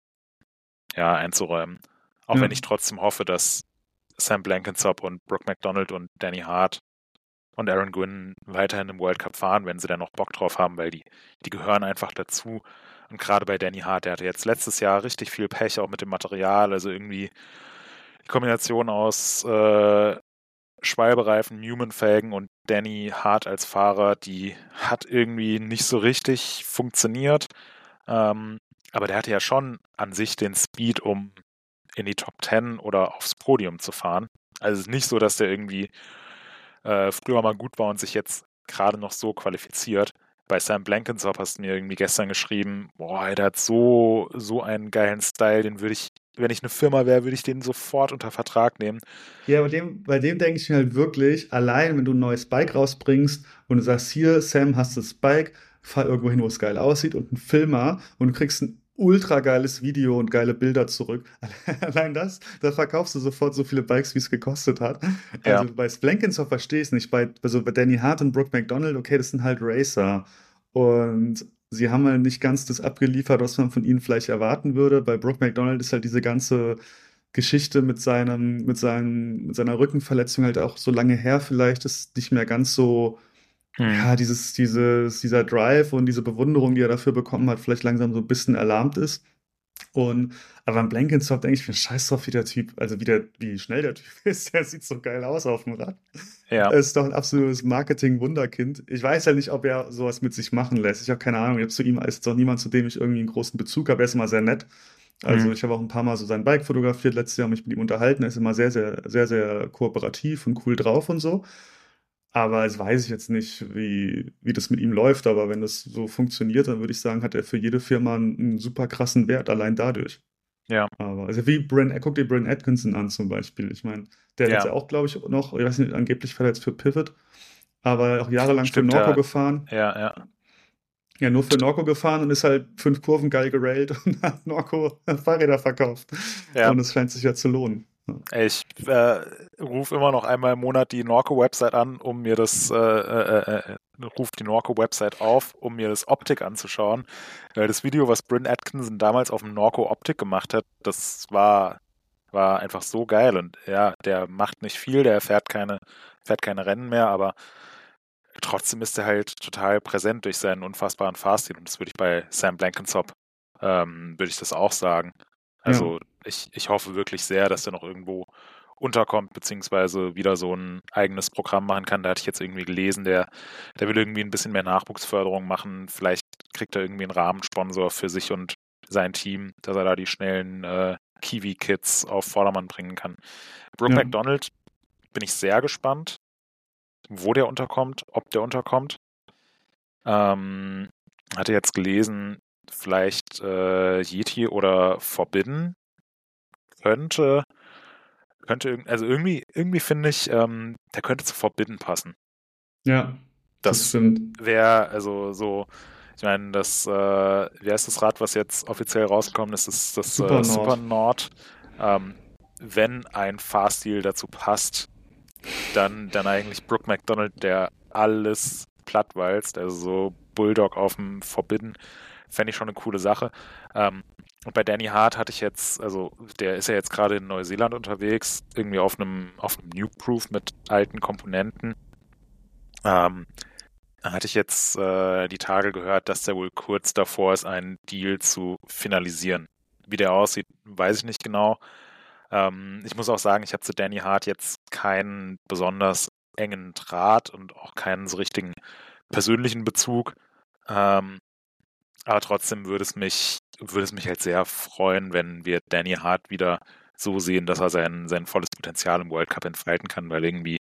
ja, einzuräumen. Auch ja. wenn ich trotzdem hoffe, dass Sam Blankensop und Brooke McDonald und Danny Hart und Aaron Gwynn weiterhin im World Cup fahren, wenn sie dann noch Bock drauf haben, weil die, die gehören einfach dazu. Und gerade bei Danny Hart, der hatte jetzt letztes Jahr richtig viel Pech auch mit dem Material, also irgendwie Kombination aus äh, Schwalbereifen, Newman-Felgen und Danny Hart als Fahrer, die hat irgendwie nicht so richtig funktioniert. Ähm, aber der hatte ja schon an sich den Speed, um in die Top 10 oder aufs Podium zu fahren. Also es ist nicht so, dass der irgendwie äh, früher mal gut war und sich jetzt gerade noch so qualifiziert. Bei Sam Blankensop hast du mir irgendwie gestern geschrieben, boah, der hat so, so einen geilen Style, den würde ich, wenn ich eine Firma wäre, würde ich den sofort unter Vertrag nehmen. Ja, bei dem, bei dem denke ich mir halt wirklich, allein wenn du ein neues Bike rausbringst und du sagst, hier, Sam, hast du das Bike, fahr irgendwo hin, wo es geil aussieht und ein Filmer und du kriegst ein ultra geiles Video und geile Bilder zurück. *laughs* Allein das, da verkaufst du sofort so viele Bikes, wie es gekostet hat. Also ja. bei Splankinsoft verstehe ich es nicht. Bei, also bei Danny Hart und Brooke McDonald, okay, das sind halt Racer. Und sie haben halt nicht ganz das abgeliefert, was man von ihnen vielleicht erwarten würde. Bei Brooke McDonald ist halt diese ganze Geschichte mit seinem, mit seinem, mit seiner Rückenverletzung halt auch so lange her, vielleicht ist nicht mehr ganz so hm. ja, dieses, dieses, dieser Drive und diese Bewunderung, die er dafür bekommen hat, vielleicht langsam so ein bisschen erlahmt ist. Und aber am Blankensop denke ich mir, scheiß drauf, wie der Typ, also wie, der, wie schnell der Typ *laughs* ist, der sieht so geil aus auf dem Rad. Ja. Er ist doch ein absolutes Marketing-Wunderkind. Ich weiß ja nicht, ob er sowas mit sich machen lässt. Ich habe keine Ahnung. Ich habe zu ihm ist doch niemand, zu dem ich irgendwie einen großen Bezug habe. Er ist immer sehr nett. Also mhm. ich habe auch ein paar Mal so sein Bike fotografiert letztes Jahr und mich mit ihm unterhalten. Er ist immer sehr, sehr, sehr, sehr kooperativ und cool drauf und so. Aber es weiß ich jetzt nicht, wie, wie das mit ihm läuft. Aber wenn das so funktioniert, dann würde ich sagen, hat er für jede Firma einen, einen super krassen Wert, allein dadurch. Ja. Aber also wie Brent, guck dir Brent Atkinson an zum Beispiel. Ich meine, der ja. ist ja auch, glaube ich, noch, ich weiß nicht, angeblich verletzt für Pivot, aber auch jahrelang Stimmt, für Norco ja. gefahren. Ja, ja. Ja, nur für Norco gefahren und ist halt fünf Kurven geil gerailt *laughs* und hat Norco Fahrräder verkauft. Ja. Und es scheint sich ja zu lohnen. Ich äh, rufe immer noch einmal im Monat die Norco-Website an, um mir das, äh, äh, äh rufe die Norco-Website auf, um mir das Optik anzuschauen. Weil das Video, was Bryn Atkinson damals auf dem Norco Optik gemacht hat, das war, war einfach so geil. Und ja, der macht nicht viel, der fährt keine, fährt keine Rennen mehr, aber trotzdem ist er halt total präsent durch seinen unfassbaren Fahrstil. Und das würde ich bei Sam Blankensop, ähm, würde ich das auch sagen. Also ja. ich, ich hoffe wirklich sehr, dass er noch irgendwo unterkommt, beziehungsweise wieder so ein eigenes Programm machen kann. Da hatte ich jetzt irgendwie gelesen, der, der will irgendwie ein bisschen mehr Nachwuchsförderung machen. Vielleicht kriegt er irgendwie einen Rahmensponsor für sich und sein Team, dass er da die schnellen äh, Kiwi-Kids auf Vordermann bringen kann. Brooke ja. McDonald bin ich sehr gespannt, wo der unterkommt, ob der unterkommt. Ähm, hatte jetzt gelesen, vielleicht äh, Yeti oder Forbidden könnte, könnte, also irgendwie, irgendwie finde ich, ähm, der könnte zu Forbidden passen. Ja. Das, das wäre, also so, ich meine, das, äh, wie heißt das Rad, was jetzt offiziell rausgekommen ist, ist das Super, äh, Super Nord. Ähm, wenn ein Fahrstil dazu passt, dann, dann eigentlich Brooke McDonald, der alles plattwalzt, also so Bulldog auf dem Forbidden fände ich schon eine coole Sache. Ähm, und bei Danny Hart hatte ich jetzt, also der ist ja jetzt gerade in Neuseeland unterwegs, irgendwie auf einem, auf einem Nuke-Proof mit alten Komponenten. Ähm, hatte ich jetzt äh, die Tage gehört, dass der wohl kurz davor ist, einen Deal zu finalisieren. Wie der aussieht, weiß ich nicht genau. Ähm, ich muss auch sagen, ich habe zu Danny Hart jetzt keinen besonders engen Draht und auch keinen so richtigen persönlichen Bezug. Ähm, aber trotzdem würde es mich, würde es mich halt sehr freuen, wenn wir Danny Hart wieder so sehen, dass er sein, sein volles Potenzial im World Cup entfalten kann, weil irgendwie,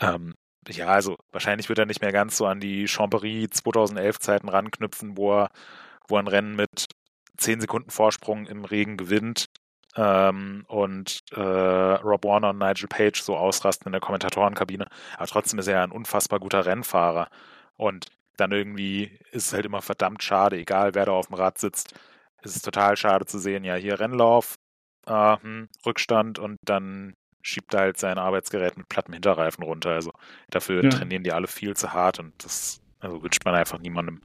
ähm, ja, also wahrscheinlich wird er nicht mehr ganz so an die Champery 2011 Zeiten ranknüpfen, wo er, wo er ein Rennen mit 10 Sekunden Vorsprung im Regen gewinnt ähm, und äh, Rob Warner und Nigel Page so ausrasten in der Kommentatorenkabine. Aber trotzdem ist er ein unfassbar guter Rennfahrer. Und dann irgendwie ist es halt immer verdammt schade, egal wer da auf dem Rad sitzt. Es ist total schade zu sehen, ja, hier Rennlauf, äh, hm, Rückstand und dann schiebt er halt sein Arbeitsgerät mit plattem Hinterreifen runter. Also dafür ja. trainieren die alle viel zu hart und das also wünscht man einfach niemandem.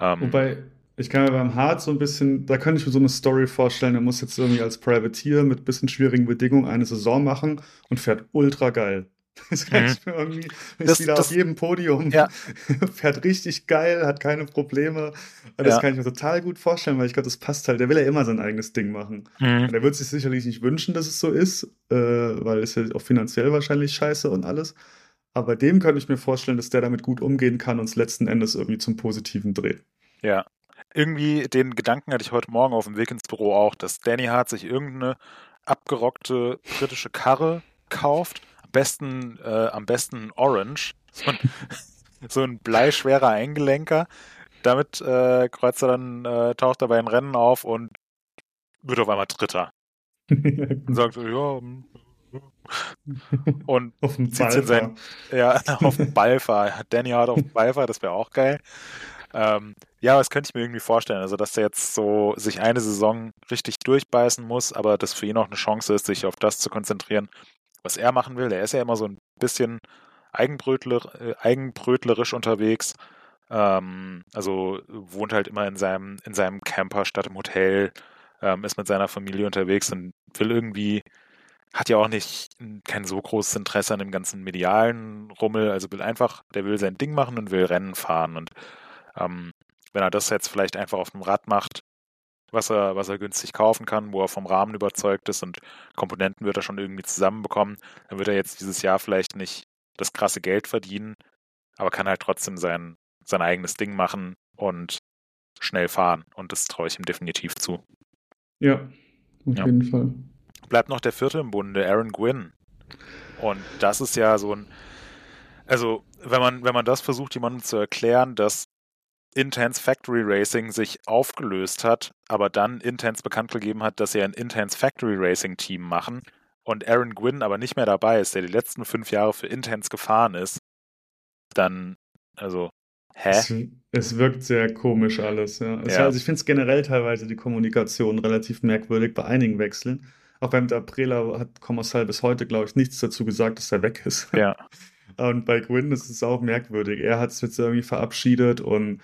Ähm, Wobei, ich kann mir beim Hart so ein bisschen, da könnte ich mir so eine Story vorstellen, er muss jetzt irgendwie als Privateer mit ein bisschen schwierigen Bedingungen eine Saison machen und fährt ultra geil. *laughs* Das kann mhm. ich mir irgendwie, ist das, wieder das, auf jedem Podium, ja. *laughs* fährt richtig geil, hat keine Probleme. Das ja. kann ich mir total gut vorstellen, weil ich glaube, das passt halt. Der will ja immer sein eigenes Ding machen. Mhm. Der wird sich sicherlich nicht wünschen, dass es so ist, äh, weil es ja auch finanziell wahrscheinlich scheiße und alles. Aber dem könnte ich mir vorstellen, dass der damit gut umgehen kann und es letzten Endes irgendwie zum Positiven dreht. Ja. Irgendwie den Gedanken hatte ich heute Morgen auf dem Weg ins Büro auch, dass Danny Hart sich irgendeine abgerockte britische Karre kauft. Am besten, äh, am besten Orange. So ein, *laughs* so ein bleischwerer Eingelenker. Damit äh, kreuzt er dann, äh, taucht er bei den Rennen auf und wird auf einmal Dritter. und sagt so, ja, hm, und auf dem Balfa. Sein, ja, *laughs* auf dem Balfa. Danny Hart auf dem Balfa, das wäre auch geil. Ähm, ja, das könnte ich mir irgendwie vorstellen. Also, dass er jetzt so sich eine Saison richtig durchbeißen muss, aber das für ihn auch eine Chance ist, sich auf das zu konzentrieren, was er machen will. Er ist ja immer so ein bisschen eigenbrötler, äh, eigenbrötlerisch unterwegs. Ähm, also wohnt halt immer in seinem, in seinem Camper statt im Hotel, ähm, ist mit seiner Familie unterwegs und will irgendwie hat ja auch nicht kein so großes Interesse an dem ganzen medialen Rummel, also will einfach, der will sein Ding machen und will Rennen fahren. Und ähm, wenn er das jetzt vielleicht einfach auf dem Rad macht, was er, was er günstig kaufen kann, wo er vom Rahmen überzeugt ist und Komponenten wird er schon irgendwie zusammenbekommen, dann wird er jetzt dieses Jahr vielleicht nicht das krasse Geld verdienen, aber kann halt trotzdem sein, sein eigenes Ding machen und schnell fahren. Und das traue ich ihm definitiv zu. Ja, auf ja. jeden Fall bleibt noch der vierte im Bunde, Aaron Gwynn. Und das ist ja so ein, also wenn man, wenn man das versucht, jemandem zu erklären, dass Intense Factory Racing sich aufgelöst hat, aber dann Intense bekannt gegeben hat, dass sie ein Intense Factory Racing Team machen und Aaron Gwynn aber nicht mehr dabei ist, der die letzten fünf Jahre für Intense gefahren ist, dann, also, hä? Es, es wirkt sehr komisch alles, ja. ja. Also ich finde es generell teilweise die Kommunikation relativ merkwürdig bei einigen Wechseln. Auch beim Aprela hat Kommissar bis heute, glaube ich, nichts dazu gesagt, dass er weg ist. Ja. *laughs* und bei Gwyn ist es auch merkwürdig. Er hat es jetzt irgendwie verabschiedet und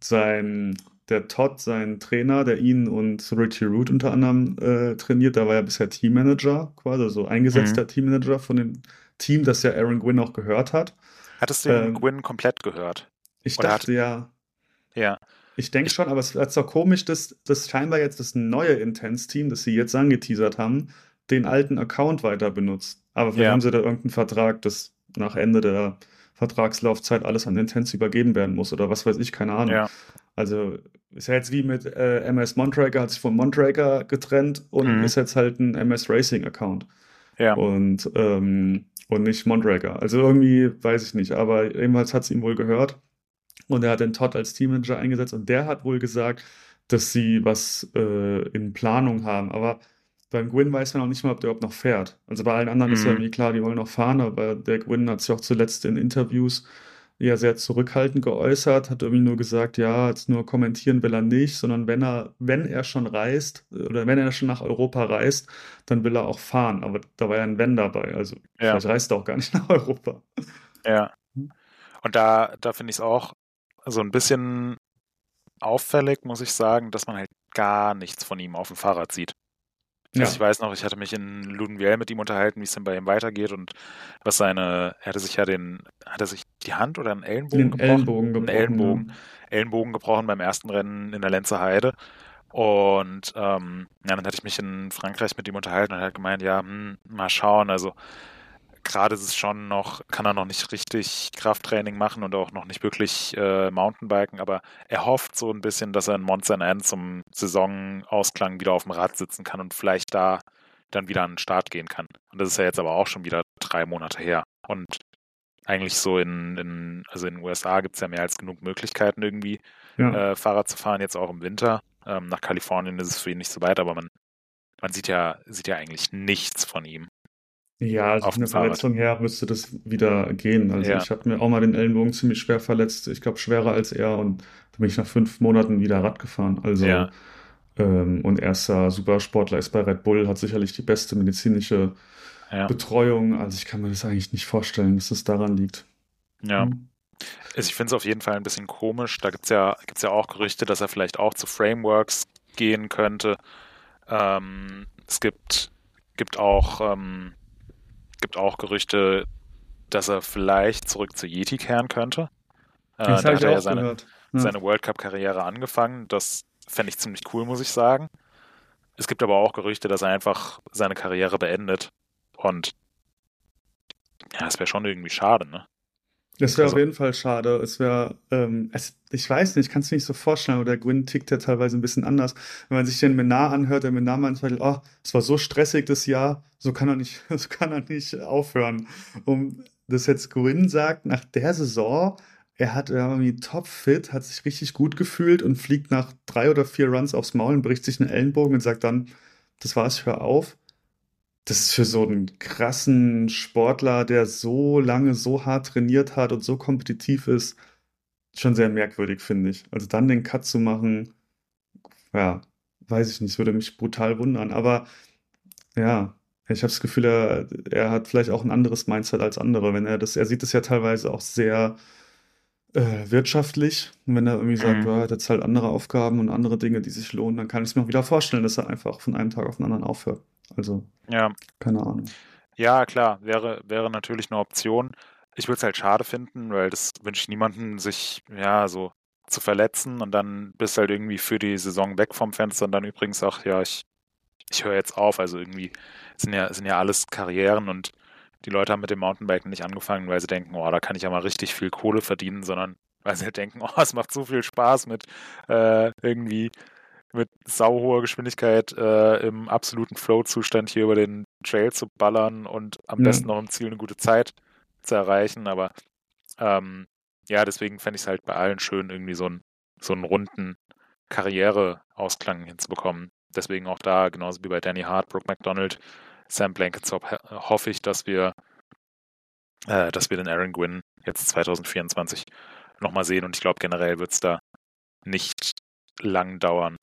sein, der Todd, sein Trainer, der ihn und Richie Root unter anderem äh, trainiert, da war er bisher Teammanager, quasi, also eingesetzter mhm. Teammanager von dem Team, das ja Aaron Gwyn auch gehört hat. Hattest du ähm, Gwyn komplett gehört? Ich Oder dachte hat... ja. Ja. Ich denke schon, aber es ist doch komisch, dass, dass scheinbar jetzt das neue Intense-Team, das sie jetzt angeteasert haben, den alten Account weiter benutzt. Aber vielleicht ja. haben sie da irgendeinen Vertrag, dass nach Ende der Vertragslaufzeit alles an Intense übergeben werden muss oder was weiß ich, keine Ahnung. Ja. Also ist ja jetzt wie mit äh, MS Montraker, hat sich von Montraker getrennt und mhm. ist jetzt halt ein MS Racing Account. Ja. Und, ähm, und nicht Montraker. Also irgendwie weiß ich nicht, aber ebenfalls hat es ihm wohl gehört. Und er hat den Todd als Teammanager eingesetzt und der hat wohl gesagt, dass sie was äh, in Planung haben. Aber beim Gwyn weiß man auch nicht mal, ob der überhaupt noch fährt. Also bei allen anderen mhm. ist ja mhm. irgendwie klar, die wollen noch fahren, aber der Gwyn hat sich auch zuletzt in Interviews ja sehr zurückhaltend geäußert, hat irgendwie nur gesagt, ja, jetzt nur kommentieren will er nicht, sondern wenn er, wenn er schon reist oder wenn er schon nach Europa reist, dann will er auch fahren. Aber da war ja ein Wenn dabei. Also ja. vielleicht reist er auch gar nicht *laughs* nach Europa. Ja. Und da, da finde ich es auch so ein bisschen auffällig, muss ich sagen, dass man halt gar nichts von ihm auf dem Fahrrad sieht. Also ja. ich weiß noch, ich hatte mich in Ludenviel mit ihm unterhalten, wie es denn bei ihm weitergeht und was seine, er hatte sich ja den, hat er sich die Hand oder einen Ellenbogen den gebrochen? Ellenbogen gebrochen. Einen Ellenbogen, ja. Ellenbogen gebrochen beim ersten Rennen in der Lenzer Heide. Und ähm, ja, dann hatte ich mich in Frankreich mit ihm unterhalten und er hat gemeint, ja, hm, mal schauen, also gerade ist es schon noch, kann er noch nicht richtig Krafttraining machen und auch noch nicht wirklich äh, Mountainbiken, aber er hofft so ein bisschen, dass er in Monster End zum Saisonausklang wieder auf dem Rad sitzen kann und vielleicht da dann wieder an den Start gehen kann. Und das ist ja jetzt aber auch schon wieder drei Monate her. Und eigentlich so in, in also in den USA gibt es ja mehr als genug Möglichkeiten irgendwie, ja. äh, Fahrrad zu fahren, jetzt auch im Winter. Ähm, nach Kalifornien ist es für ihn nicht so weit, aber man, man sieht ja, sieht ja eigentlich nichts von ihm. Ja, also von der Verletzung her müsste das wieder gehen. Also ja. ich habe mir auch mal den Ellenbogen ziemlich schwer verletzt. Ich glaube, schwerer als er. Und da bin ich nach fünf Monaten wieder Rad gefahren. Also ja. ähm, und er ist ja Supersportler, ist bei Red Bull, hat sicherlich die beste medizinische ja. Betreuung. Also ich kann mir das eigentlich nicht vorstellen, dass es daran liegt. Ja. Mhm. Also ich finde es auf jeden Fall ein bisschen komisch. Da gibt es ja, gibt's ja auch Gerüchte, dass er vielleicht auch zu Frameworks gehen könnte. Ähm, es gibt, gibt auch ähm, gibt auch Gerüchte, dass er vielleicht zurück zu Yeti kehren könnte. Äh, das da hat er ja seine, ja. seine World Cup-Karriere angefangen. Das fände ich ziemlich cool, muss ich sagen. Es gibt aber auch Gerüchte, dass er einfach seine Karriere beendet. Und ja, das wäre schon irgendwie schade, ne? Das wäre also, auf jeden Fall schade. Es wäre, ähm, ich weiß nicht, ich kann es mir nicht so vorstellen, aber der Gwyn tickt ja teilweise ein bisschen anders. Wenn man sich den Menar anhört, der Menar manchmal, oh, es war so stressig das Jahr, so kann er nicht, *laughs* so kann er nicht aufhören. Und das jetzt Gwyn sagt, nach der Saison, er hat irgendwie topfit, hat sich richtig gut gefühlt und fliegt nach drei oder vier Runs aufs Maul und bricht sich einen Ellenbogen und sagt dann, das war's, hör auf das ist für so einen krassen Sportler, der so lange so hart trainiert hat und so kompetitiv ist, schon sehr merkwürdig, finde ich. Also dann den Cut zu machen, ja, weiß ich nicht, würde mich brutal wundern. Aber ja, ich habe das Gefühl, er, er hat vielleicht auch ein anderes Mindset als andere. Wenn er das, er sieht es ja teilweise auch sehr äh, wirtschaftlich. Und wenn er irgendwie sagt, mhm. ja, er hat halt andere Aufgaben und andere Dinge, die sich lohnen, dann kann ich es mir auch wieder vorstellen, dass er einfach von einem Tag auf den anderen aufhört. Also, ja. keine Ahnung. Ja, klar, wäre, wäre natürlich eine Option. Ich würde es halt schade finden, weil das wünsche ich niemanden, sich ja so zu verletzen und dann bist halt irgendwie für die Saison weg vom Fenster und dann übrigens auch, ja, ich, ich höre jetzt auf. Also irgendwie sind ja, sind ja alles Karrieren und die Leute haben mit dem Mountainbiken nicht angefangen, weil sie denken, oh, da kann ich ja mal richtig viel Kohle verdienen, sondern weil sie *laughs* denken, oh, es macht so viel Spaß mit äh, irgendwie mit sauhoher Geschwindigkeit äh, im absoluten Flow-Zustand hier über den Trail zu ballern und am ja. besten noch im Ziel eine gute Zeit zu erreichen. Aber ähm, ja, deswegen fände ich es halt bei allen schön, irgendwie so, ein, so einen runden Karriereausklang hinzubekommen. Deswegen auch da, genauso wie bei Danny Hart, Brooke McDonald, Sam Blanketsop, hoffe ich, dass wir, äh, dass wir den Aaron Gwynn jetzt 2024 nochmal sehen. Und ich glaube, generell wird es da nicht lang dauern.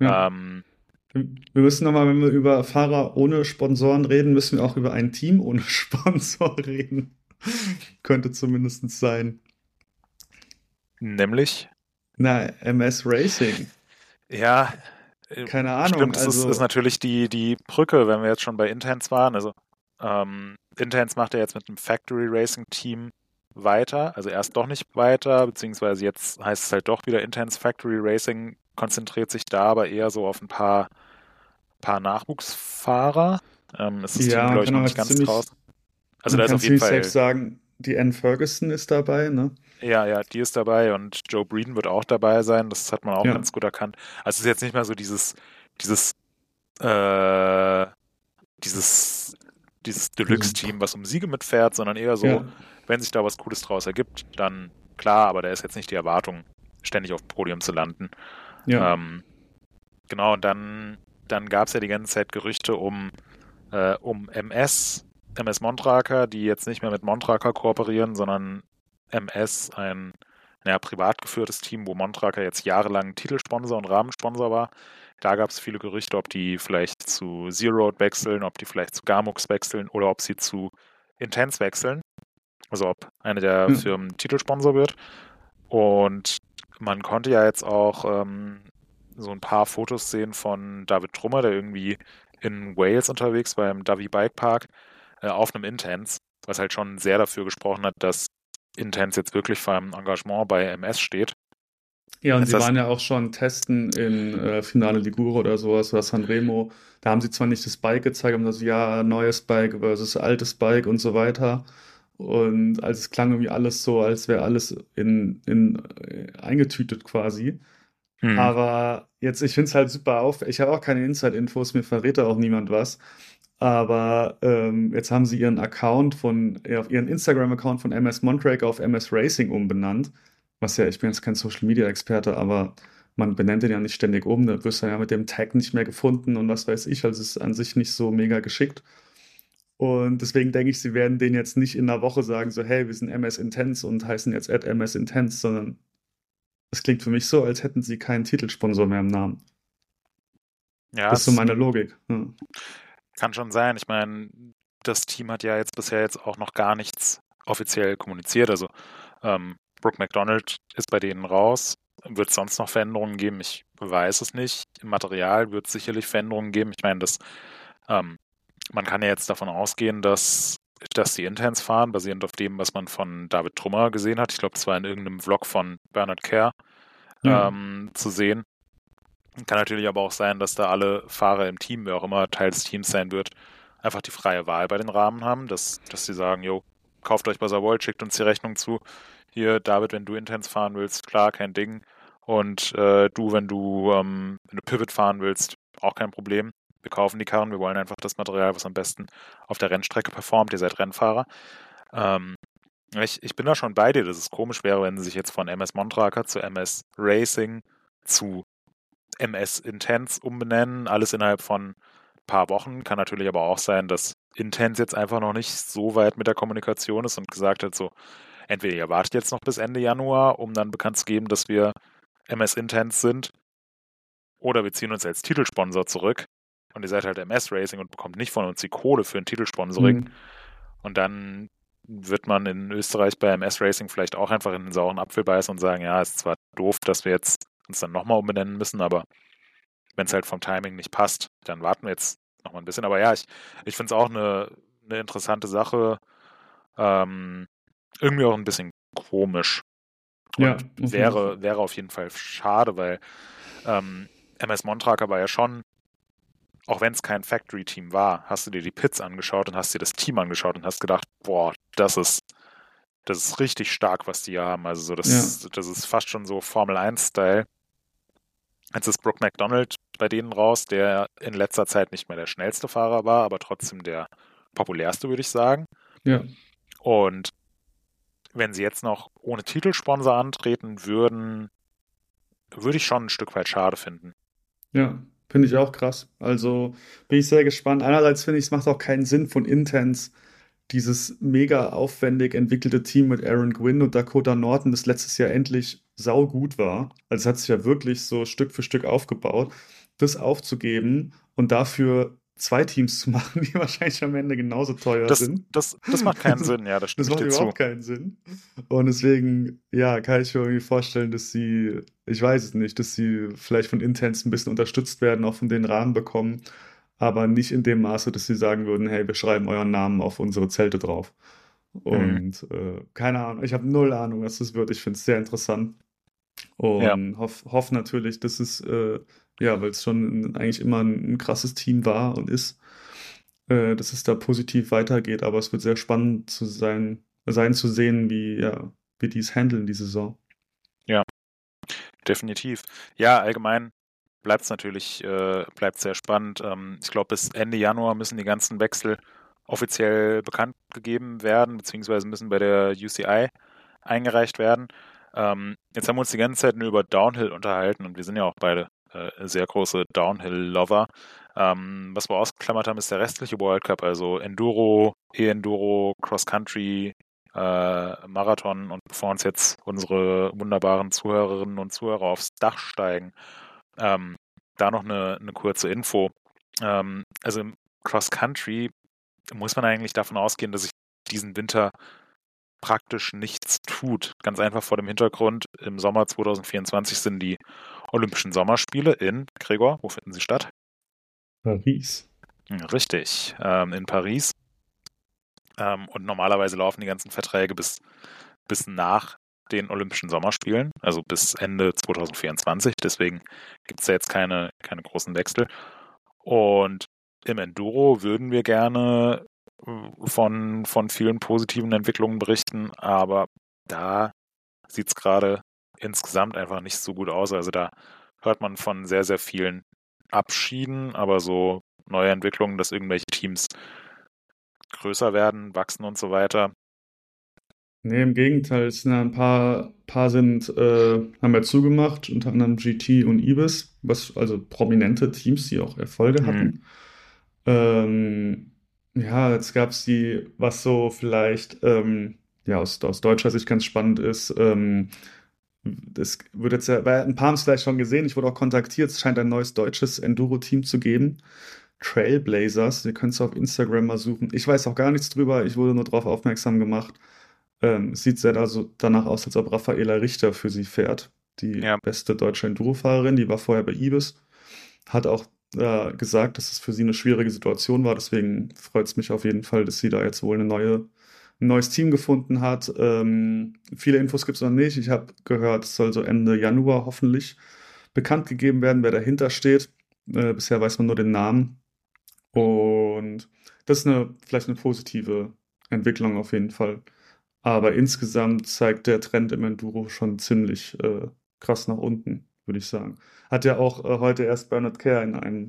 Ja. Ähm, wir müssen nochmal, wenn wir über Fahrer ohne Sponsoren reden, müssen wir auch über ein Team ohne *laughs* Sponsor reden. Könnte zumindest sein. Nämlich? Na, MS Racing. Ja. Äh, Keine Ahnung. Stimmt, das also, ist, ist, natürlich die, die Brücke, wenn wir jetzt schon bei Intense waren. Also, ähm, Intense macht ja jetzt mit dem Factory Racing Team weiter, also erst doch nicht weiter, beziehungsweise jetzt heißt es halt doch wieder Intense Factory Racing, konzentriert sich da aber eher so auf ein paar, paar Nachwuchsfahrer. Ähm, ist das ja, Team, glaube ich, noch nicht ganz ziemlich, draußen. Also da ist auf jeden Fall. selbst sagen, die Ann Ferguson ist dabei, ne? Ja, ja, die ist dabei und Joe Breeden wird auch dabei sein. Das hat man auch ja. ganz gut erkannt. Also es ist jetzt nicht mehr so dieses, dieses, äh, dieses, dieses Deluxe-Team, was um Siege mitfährt, sondern eher so, ja wenn sich da was Cooles draus ergibt, dann klar, aber da ist jetzt nicht die Erwartung, ständig auf dem Podium zu landen. Ja. Ähm, genau, und dann, dann gab es ja die ganze Zeit Gerüchte um, äh, um MS, MS Montraker, die jetzt nicht mehr mit Montraker kooperieren, sondern MS, ein naja, privat geführtes Team, wo Montraker jetzt jahrelang Titelsponsor und Rahmensponsor war. Da gab es viele Gerüchte, ob die vielleicht zu Zero wechseln, ob die vielleicht zu Garmux wechseln oder ob sie zu Intense wechseln. Also ob eine der hm. Firmen Titelsponsor wird. Und man konnte ja jetzt auch ähm, so ein paar Fotos sehen von David Trummer, der irgendwie in Wales unterwegs war, im Davy Bike Park, äh, auf einem Intense, was halt schon sehr dafür gesprochen hat, dass Intense jetzt wirklich vor einem Engagement bei MS steht. Ja, und sie waren ja auch schon testen in äh, Finale Ligure oder sowas oder Sanremo. Da haben sie zwar nicht das Bike gezeigt, aber das ja neues Bike versus altes Bike und so weiter. Und als es klang irgendwie alles so, als wäre alles in, in, äh, eingetütet quasi. Hm. Aber jetzt, ich finde es halt super auf. Ich habe auch keine Inside-Infos, mir verrät da auch niemand was. Aber ähm, jetzt haben sie ihren Account von, ja, ihren Instagram-Account von MS Montrake auf MS Racing umbenannt. Was ja, ich bin jetzt kein Social-Media-Experte, aber man benennt den ja nicht ständig um. Da wirst du ja mit dem Tag nicht mehr gefunden und was weiß ich. Also es ist an sich nicht so mega geschickt. Und deswegen denke ich, sie werden den jetzt nicht in einer Woche sagen, so, hey, wir sind MS Intense und heißen jetzt at MS Intense, sondern es klingt für mich so, als hätten sie keinen Titelsponsor mehr im Namen. Ja, das ist so meine Logik. Ja. Kann schon sein. Ich meine, das Team hat ja jetzt bisher jetzt auch noch gar nichts offiziell kommuniziert. Also ähm, Brooke McDonald ist bei denen raus. Wird es sonst noch Veränderungen geben? Ich weiß es nicht. Im Material wird es sicherlich Veränderungen geben. Ich meine, das ähm, man kann ja jetzt davon ausgehen, dass dass die Interns fahren, basierend auf dem, was man von David Trummer gesehen hat. Ich glaube, das war in irgendeinem Vlog von Bernard Kerr ja. ähm, zu sehen. Kann natürlich aber auch sein, dass da alle Fahrer im Team, wer auch immer Teil des Teams sein wird, einfach die freie Wahl bei den Rahmen haben, dass, dass sie sagen, jo, kauft euch Buzzerwall, schickt uns die Rechnung zu. Hier, David, wenn du Intens fahren willst, klar, kein Ding. Und äh, du, wenn du, ähm, wenn du Pivot fahren willst, auch kein Problem. Wir kaufen die Karren, wir wollen einfach das Material, was am besten auf der Rennstrecke performt. Ihr seid Rennfahrer. Ähm, ich, ich bin da schon bei dir, dass es komisch wäre, wenn sie sich jetzt von MS Montraker zu MS Racing zu MS Intense umbenennen. Alles innerhalb von ein paar Wochen. Kann natürlich aber auch sein, dass Intense jetzt einfach noch nicht so weit mit der Kommunikation ist und gesagt hat, so, entweder ihr wartet jetzt noch bis Ende Januar, um dann bekannt zu geben, dass wir MS Intense sind, oder wir ziehen uns als Titelsponsor zurück und ihr seid halt MS Racing und bekommt nicht von uns die Kohle für ein Titelsponsoring. Mhm. Und dann wird man in Österreich bei MS Racing vielleicht auch einfach in den sauren Apfel beißen und sagen, ja, ist zwar doof, dass wir jetzt uns dann nochmal umbenennen müssen, aber wenn es halt vom Timing nicht passt, dann warten wir jetzt nochmal ein bisschen. Aber ja, ich, ich finde es auch eine, eine interessante Sache. Ähm, irgendwie auch ein bisschen komisch. Und ja, wäre, wäre auf jeden Fall schade, weil ähm, MS Montraker war ja schon, auch wenn es kein Factory-Team war, hast du dir die Pits angeschaut und hast dir das Team angeschaut und hast gedacht, boah, das ist, das ist richtig stark, was die hier haben. Also so, das, ja. das ist fast schon so Formel 1-Style. Jetzt ist Brooke McDonald bei denen raus, der in letzter Zeit nicht mehr der schnellste Fahrer war, aber trotzdem der populärste, würde ich sagen. Ja. Und wenn sie jetzt noch ohne Titelsponsor antreten würden, würde ich schon ein Stück weit schade finden. Ja, finde ich auch krass. Also bin ich sehr gespannt. Einerseits finde ich, es macht auch keinen Sinn von Intense, dieses mega aufwendig entwickelte Team mit Aaron Gwynn und Dakota Norton, das letztes Jahr endlich saugut war. Also es hat sich ja wirklich so Stück für Stück aufgebaut, das aufzugeben und dafür zwei Teams zu *laughs* machen, die wahrscheinlich am Ende genauso teuer das, sind. Das, das macht keinen Sinn, ja, das stimmt. Das macht überhaupt zu. keinen Sinn. Und deswegen, ja, kann ich mir irgendwie vorstellen, dass sie, ich weiß es nicht, dass sie vielleicht von Intents ein bisschen unterstützt werden, auch von den Rahmen bekommen aber nicht in dem Maße, dass sie sagen würden, hey, wir schreiben euren Namen auf unsere Zelte drauf. Und mhm. äh, keine Ahnung, ich habe null Ahnung, was das wird. Ich finde es sehr interessant. Und ja. hoffe hoff natürlich, dass es, äh, ja, weil es schon eigentlich immer ein, ein, krasses Team war und ist, äh, dass es da positiv weitergeht. Aber es wird sehr spannend zu sein, sein zu sehen, wie, ja, wie die es handeln, die Saison. Ja, definitiv. Ja, allgemein bleibt es natürlich äh, bleibt sehr spannend. Ähm, ich glaube, bis Ende Januar müssen die ganzen Wechsel offiziell bekannt gegeben werden, beziehungsweise müssen bei der UCI eingereicht werden. Ähm, jetzt haben wir uns die ganze Zeit nur über Downhill unterhalten und wir sind ja auch beide äh, sehr große Downhill-Lover. Ähm, was wir ausgeklammert haben, ist der restliche World Cup, also Enduro, E-Enduro, Cross-Country, äh, Marathon und bevor uns jetzt unsere wunderbaren Zuhörerinnen und Zuhörer aufs Dach steigen ähm, da noch eine, eine kurze Info. Ähm, also im Cross Country muss man eigentlich davon ausgehen, dass sich diesen Winter praktisch nichts tut. Ganz einfach vor dem Hintergrund, im Sommer 2024 sind die Olympischen Sommerspiele in, Gregor, wo finden sie statt? Paris. Richtig, ähm, in Paris. Ähm, und normalerweise laufen die ganzen Verträge bis, bis nach den Olympischen Sommerspielen, also bis Ende 2024. Deswegen gibt es da jetzt keine, keine großen Wechsel. Und im Enduro würden wir gerne von, von vielen positiven Entwicklungen berichten, aber da sieht es gerade insgesamt einfach nicht so gut aus. Also da hört man von sehr, sehr vielen Abschieden, aber so neue Entwicklungen, dass irgendwelche Teams größer werden, wachsen und so weiter, Nee, im Gegenteil, es sind ein paar, paar sind, äh, haben ja zugemacht, unter anderem GT und Ibis, was, also prominente Teams, die auch Erfolge mhm. hatten. Ähm, ja, jetzt gab es die, was so vielleicht, ähm, ja, aus, aus deutscher Sicht ganz spannend ist, ähm, das wird jetzt ja, bei ein paar haben es vielleicht schon gesehen, ich wurde auch kontaktiert, es scheint ein neues deutsches Enduro-Team zu geben. Trailblazers, ihr könnt es auf Instagram mal suchen. Ich weiß auch gar nichts drüber, ich wurde nur darauf aufmerksam gemacht. Ähm, sieht sehr also danach aus, als ob Raffaela Richter für sie fährt. Die ja. beste deutsche Enduro-Fahrerin, die war vorher bei Ibis. Hat auch äh, gesagt, dass es für sie eine schwierige Situation war. Deswegen freut es mich auf jeden Fall, dass sie da jetzt wohl eine neue, ein neues Team gefunden hat. Ähm, viele Infos gibt es noch nicht. Ich habe gehört, es soll so Ende Januar hoffentlich bekannt gegeben werden, wer dahinter steht. Äh, bisher weiß man nur den Namen. Und das ist eine, vielleicht eine positive Entwicklung auf jeden Fall. Aber insgesamt zeigt der Trend im Enduro schon ziemlich äh, krass nach unten, würde ich sagen. Hat ja auch äh, heute erst Bernard Kerr in einem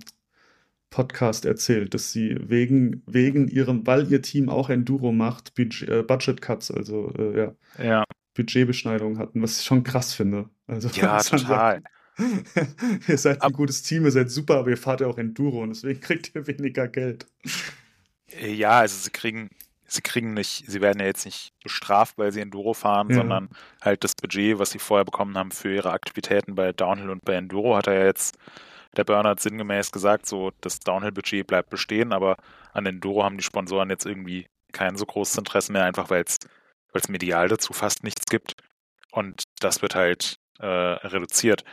Podcast erzählt, dass sie wegen, wegen ihrem, weil ihr Team auch Enduro macht, Budget, äh, Budget Cuts, also äh, ja, ja. Budgetbeschneidungen hatten, was ich schon krass finde. Also, ja, *laughs* total. Sagt, *laughs* ihr seid ein gutes Team, ihr seid super, aber ihr fahrt ja auch Enduro und deswegen *laughs* kriegt ihr weniger Geld. Ja, also sie kriegen, sie kriegen nicht, sie werden ja jetzt nicht bestraft, weil sie Enduro fahren, ja. sondern halt das Budget, was sie vorher bekommen haben für ihre Aktivitäten bei Downhill und bei Enduro, hat er ja jetzt der Bernhard sinngemäß gesagt, so das Downhill-Budget bleibt bestehen, aber an Enduro haben die Sponsoren jetzt irgendwie kein so großes Interesse mehr, einfach weil es medial dazu fast nichts gibt. Und das wird halt äh, reduziert.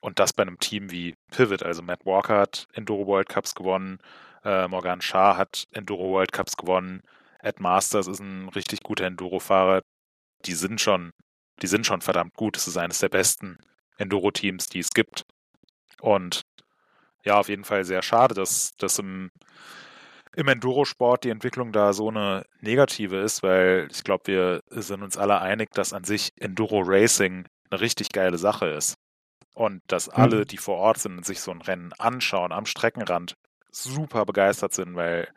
Und das bei einem Team wie Pivot. Also Matt Walker hat Enduro World Cups gewonnen, äh, Morgan Shah hat Enduro World Cups gewonnen, Ed Masters ist ein richtig guter Enduro-Fahrer. Die sind schon, die sind schon verdammt gut. Es ist eines der besten Enduro-Teams, die es gibt. Und ja, auf jeden Fall sehr schade, dass, dass im, im Enduro-Sport die Entwicklung da so eine negative ist, weil ich glaube, wir sind uns alle einig, dass an sich Enduro-Racing eine richtig geile Sache ist. Und dass alle, mhm. die vor Ort sind und sich so ein Rennen anschauen am Streckenrand, super begeistert sind, weil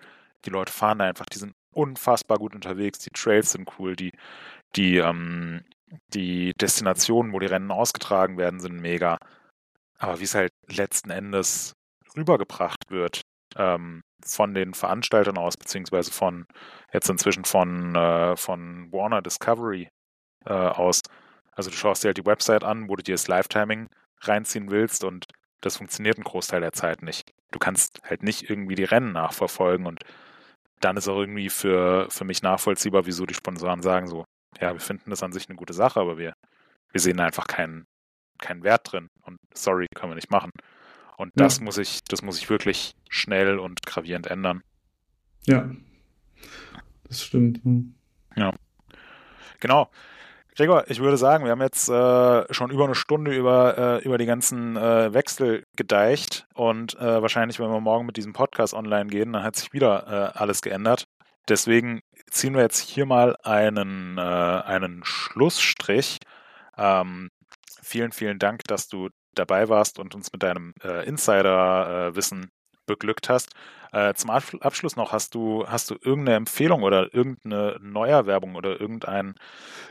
die Leute fahren da einfach, die sind unfassbar gut unterwegs, die Trails sind cool, die, die, ähm, die Destinationen, wo die Rennen ausgetragen werden, sind mega. Aber wie es halt letzten Endes rübergebracht wird, ähm, von den Veranstaltern aus, beziehungsweise von jetzt inzwischen von, äh, von Warner Discovery äh, aus. Also du schaust dir halt die Website an, wo du dir das Live-Timing reinziehen willst und das funktioniert einen Großteil der Zeit nicht. Du kannst halt nicht irgendwie die Rennen nachverfolgen und dann ist auch irgendwie für, für mich nachvollziehbar, wieso die Sponsoren sagen so, ja, wir finden das an sich eine gute Sache, aber wir, wir sehen einfach keinen, keinen Wert drin und sorry, können wir nicht machen. Und das ja. muss ich, das muss ich wirklich schnell und gravierend ändern. Ja, das stimmt. Ja. Genau. Gregor, ich würde sagen, wir haben jetzt äh, schon über eine Stunde über, äh, über die ganzen äh, Wechsel gedeicht und äh, wahrscheinlich, wenn wir morgen mit diesem Podcast online gehen, dann hat sich wieder äh, alles geändert. Deswegen ziehen wir jetzt hier mal einen, äh, einen Schlussstrich. Ähm, vielen, vielen Dank, dass du dabei warst und uns mit deinem Insider-Wissen beglückt hast. Äh, zum Abschluss noch, hast du, hast du irgendeine Empfehlung oder irgendeine Neuerwerbung oder irgendein,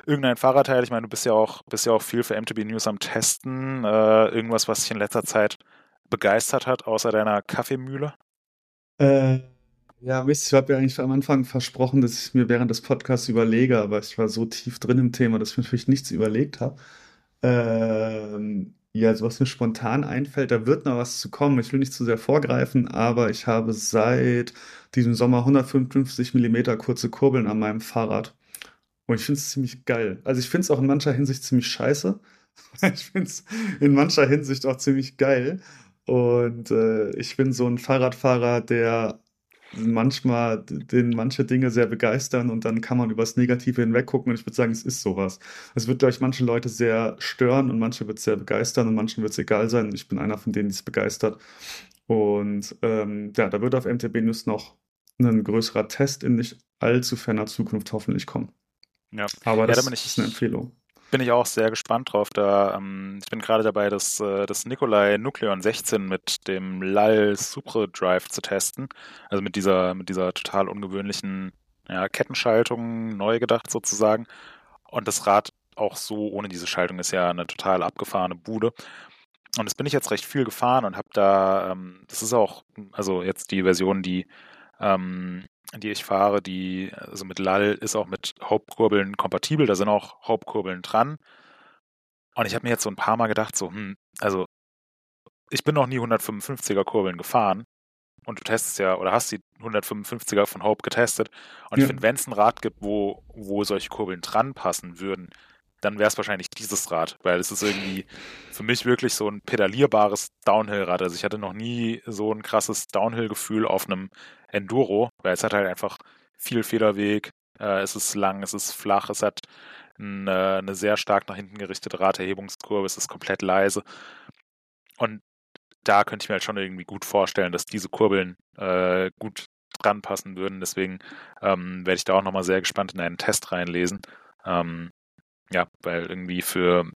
irgendein Fahrradteil? Ich meine, du bist ja auch, bist ja auch viel für MTB News am Testen. Äh, irgendwas, was dich in letzter Zeit begeistert hat, außer deiner Kaffeemühle? Äh, ja, Mist, ich habe ja eigentlich am Anfang versprochen, dass ich mir während des Podcasts überlege, aber ich war so tief drin im Thema, dass ich mir natürlich nichts überlegt habe. Ähm, ja, also was mir spontan einfällt, da wird noch was zu kommen. Ich will nicht zu sehr vorgreifen, aber ich habe seit diesem Sommer 155 mm kurze Kurbeln an meinem Fahrrad. Und ich finde es ziemlich geil. Also ich finde es auch in mancher Hinsicht ziemlich scheiße. *laughs* Ich finde es in mancher Hinsicht auch ziemlich geil. Und äh, ich bin so ein Fahrradfahrer, der manchmal den manche Dinge sehr begeistern und dann kann man übers Negative hinweggucken und ich würde sagen, es ist sowas. Es wird, glaube ich, manche Leute sehr stören und manche wird es sehr begeistern und manchen wird es egal sein. Ich bin einer von denen, die es begeistert. Und ähm, ja, da wird auf MTB News noch ein größerer Test in nicht allzu ferner Zukunft hoffentlich kommen. Ja, aber das ja, da ist eine Empfehlung bin ich auch sehr gespannt drauf. Da, ähm, ich bin gerade dabei, das, äh, das Nikolai Nucleon 16 mit dem LAL Supre Drive zu testen. Also mit dieser, mit dieser total ungewöhnlichen ja, Kettenschaltung, neu gedacht sozusagen. Und das Rad auch so ohne diese Schaltung ist ja eine total abgefahrene Bude. Und das bin ich jetzt recht viel gefahren und habe da, ähm, das ist auch, also jetzt die Version, die ähm, die ich fahre, die, also mit Lall ist auch mit Hauptkurbeln kompatibel, da sind auch Hauptkurbeln dran. Und ich habe mir jetzt so ein paar Mal gedacht, so, hm, also ich bin noch nie 155er Kurbeln gefahren und du testest ja oder hast die 155er von Hope getestet. Und ja. ich finde, wenn es ein Rad gibt, wo, wo solche Kurbeln dran passen würden, dann wäre es wahrscheinlich dieses Rad, weil es ist irgendwie für mich wirklich so ein pedalierbares Downhill-Rad. Also ich hatte noch nie so ein krasses Downhill-Gefühl auf einem Enduro, weil es hat halt einfach viel Federweg, äh, es ist lang, es ist flach, es hat eine, eine sehr stark nach hinten gerichtete Raderhebungskurve, es ist komplett leise. Und da könnte ich mir halt schon irgendwie gut vorstellen, dass diese Kurbeln äh, gut dran passen würden. Deswegen ähm, werde ich da auch nochmal sehr gespannt in einen Test reinlesen. Ähm, ja, weil irgendwie für,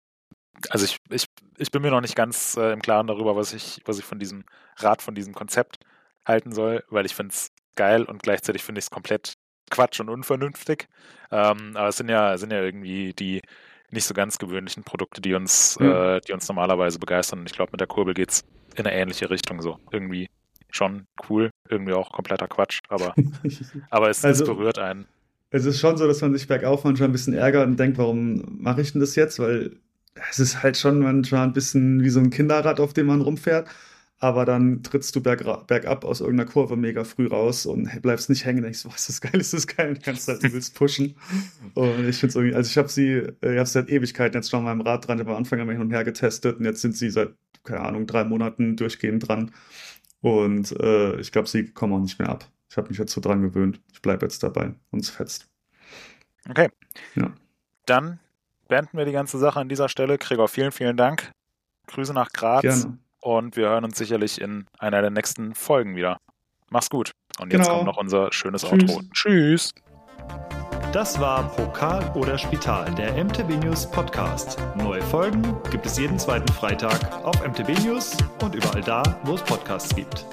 also ich, ich, ich bin mir noch nicht ganz äh, im Klaren darüber, was ich, was ich von diesem Rad, von diesem Konzept halten soll, weil ich finde es geil und gleichzeitig finde ich es komplett Quatsch und unvernünftig. Ähm, aber es sind ja, sind ja irgendwie die nicht so ganz gewöhnlichen Produkte, die uns, mhm. äh, die uns normalerweise begeistern. Und ich glaube, mit der Kurbel geht es in eine ähnliche Richtung so. Irgendwie schon cool, irgendwie auch kompletter Quatsch, aber, *laughs* aber es, also, es berührt einen. Es ist schon so, dass man sich bergauf manchmal ein bisschen ärgert und denkt, warum mache ich denn das jetzt? Weil es ist halt schon manchmal ein bisschen wie so ein Kinderrad, auf dem man rumfährt aber dann trittst du berg, bergab aus irgendeiner Kurve mega früh raus und bleibst nicht hängen. Denkst, was ist das geil, ist das geil, und kannst halt übelst pushen. Und ich finde es irgendwie, also ich habe sie, äh, ich habe seit Ewigkeiten jetzt schon an meinem Rad dran, ich habe am Anfang immer hin und her getestet und jetzt sind sie seit, keine Ahnung, drei Monaten durchgehend dran. Und äh, ich glaube, sie kommen auch nicht mehr ab. Ich habe mich jetzt so dran gewöhnt. Ich bleibe jetzt dabei und es fetzt. Okay. Ja. Dann beenden wir die ganze Sache an dieser Stelle. Gregor, vielen, vielen Dank. Grüße nach Graz. Gerne und wir hören uns sicherlich in einer der nächsten Folgen wieder. Mach's gut. Und jetzt genau. kommt noch unser schönes Tschüss. Outro. Tschüss. Das war Pokal oder Spital, der MTB News Podcast. Neue Folgen gibt es jeden zweiten Freitag auf MTB News und überall da, wo es Podcasts gibt.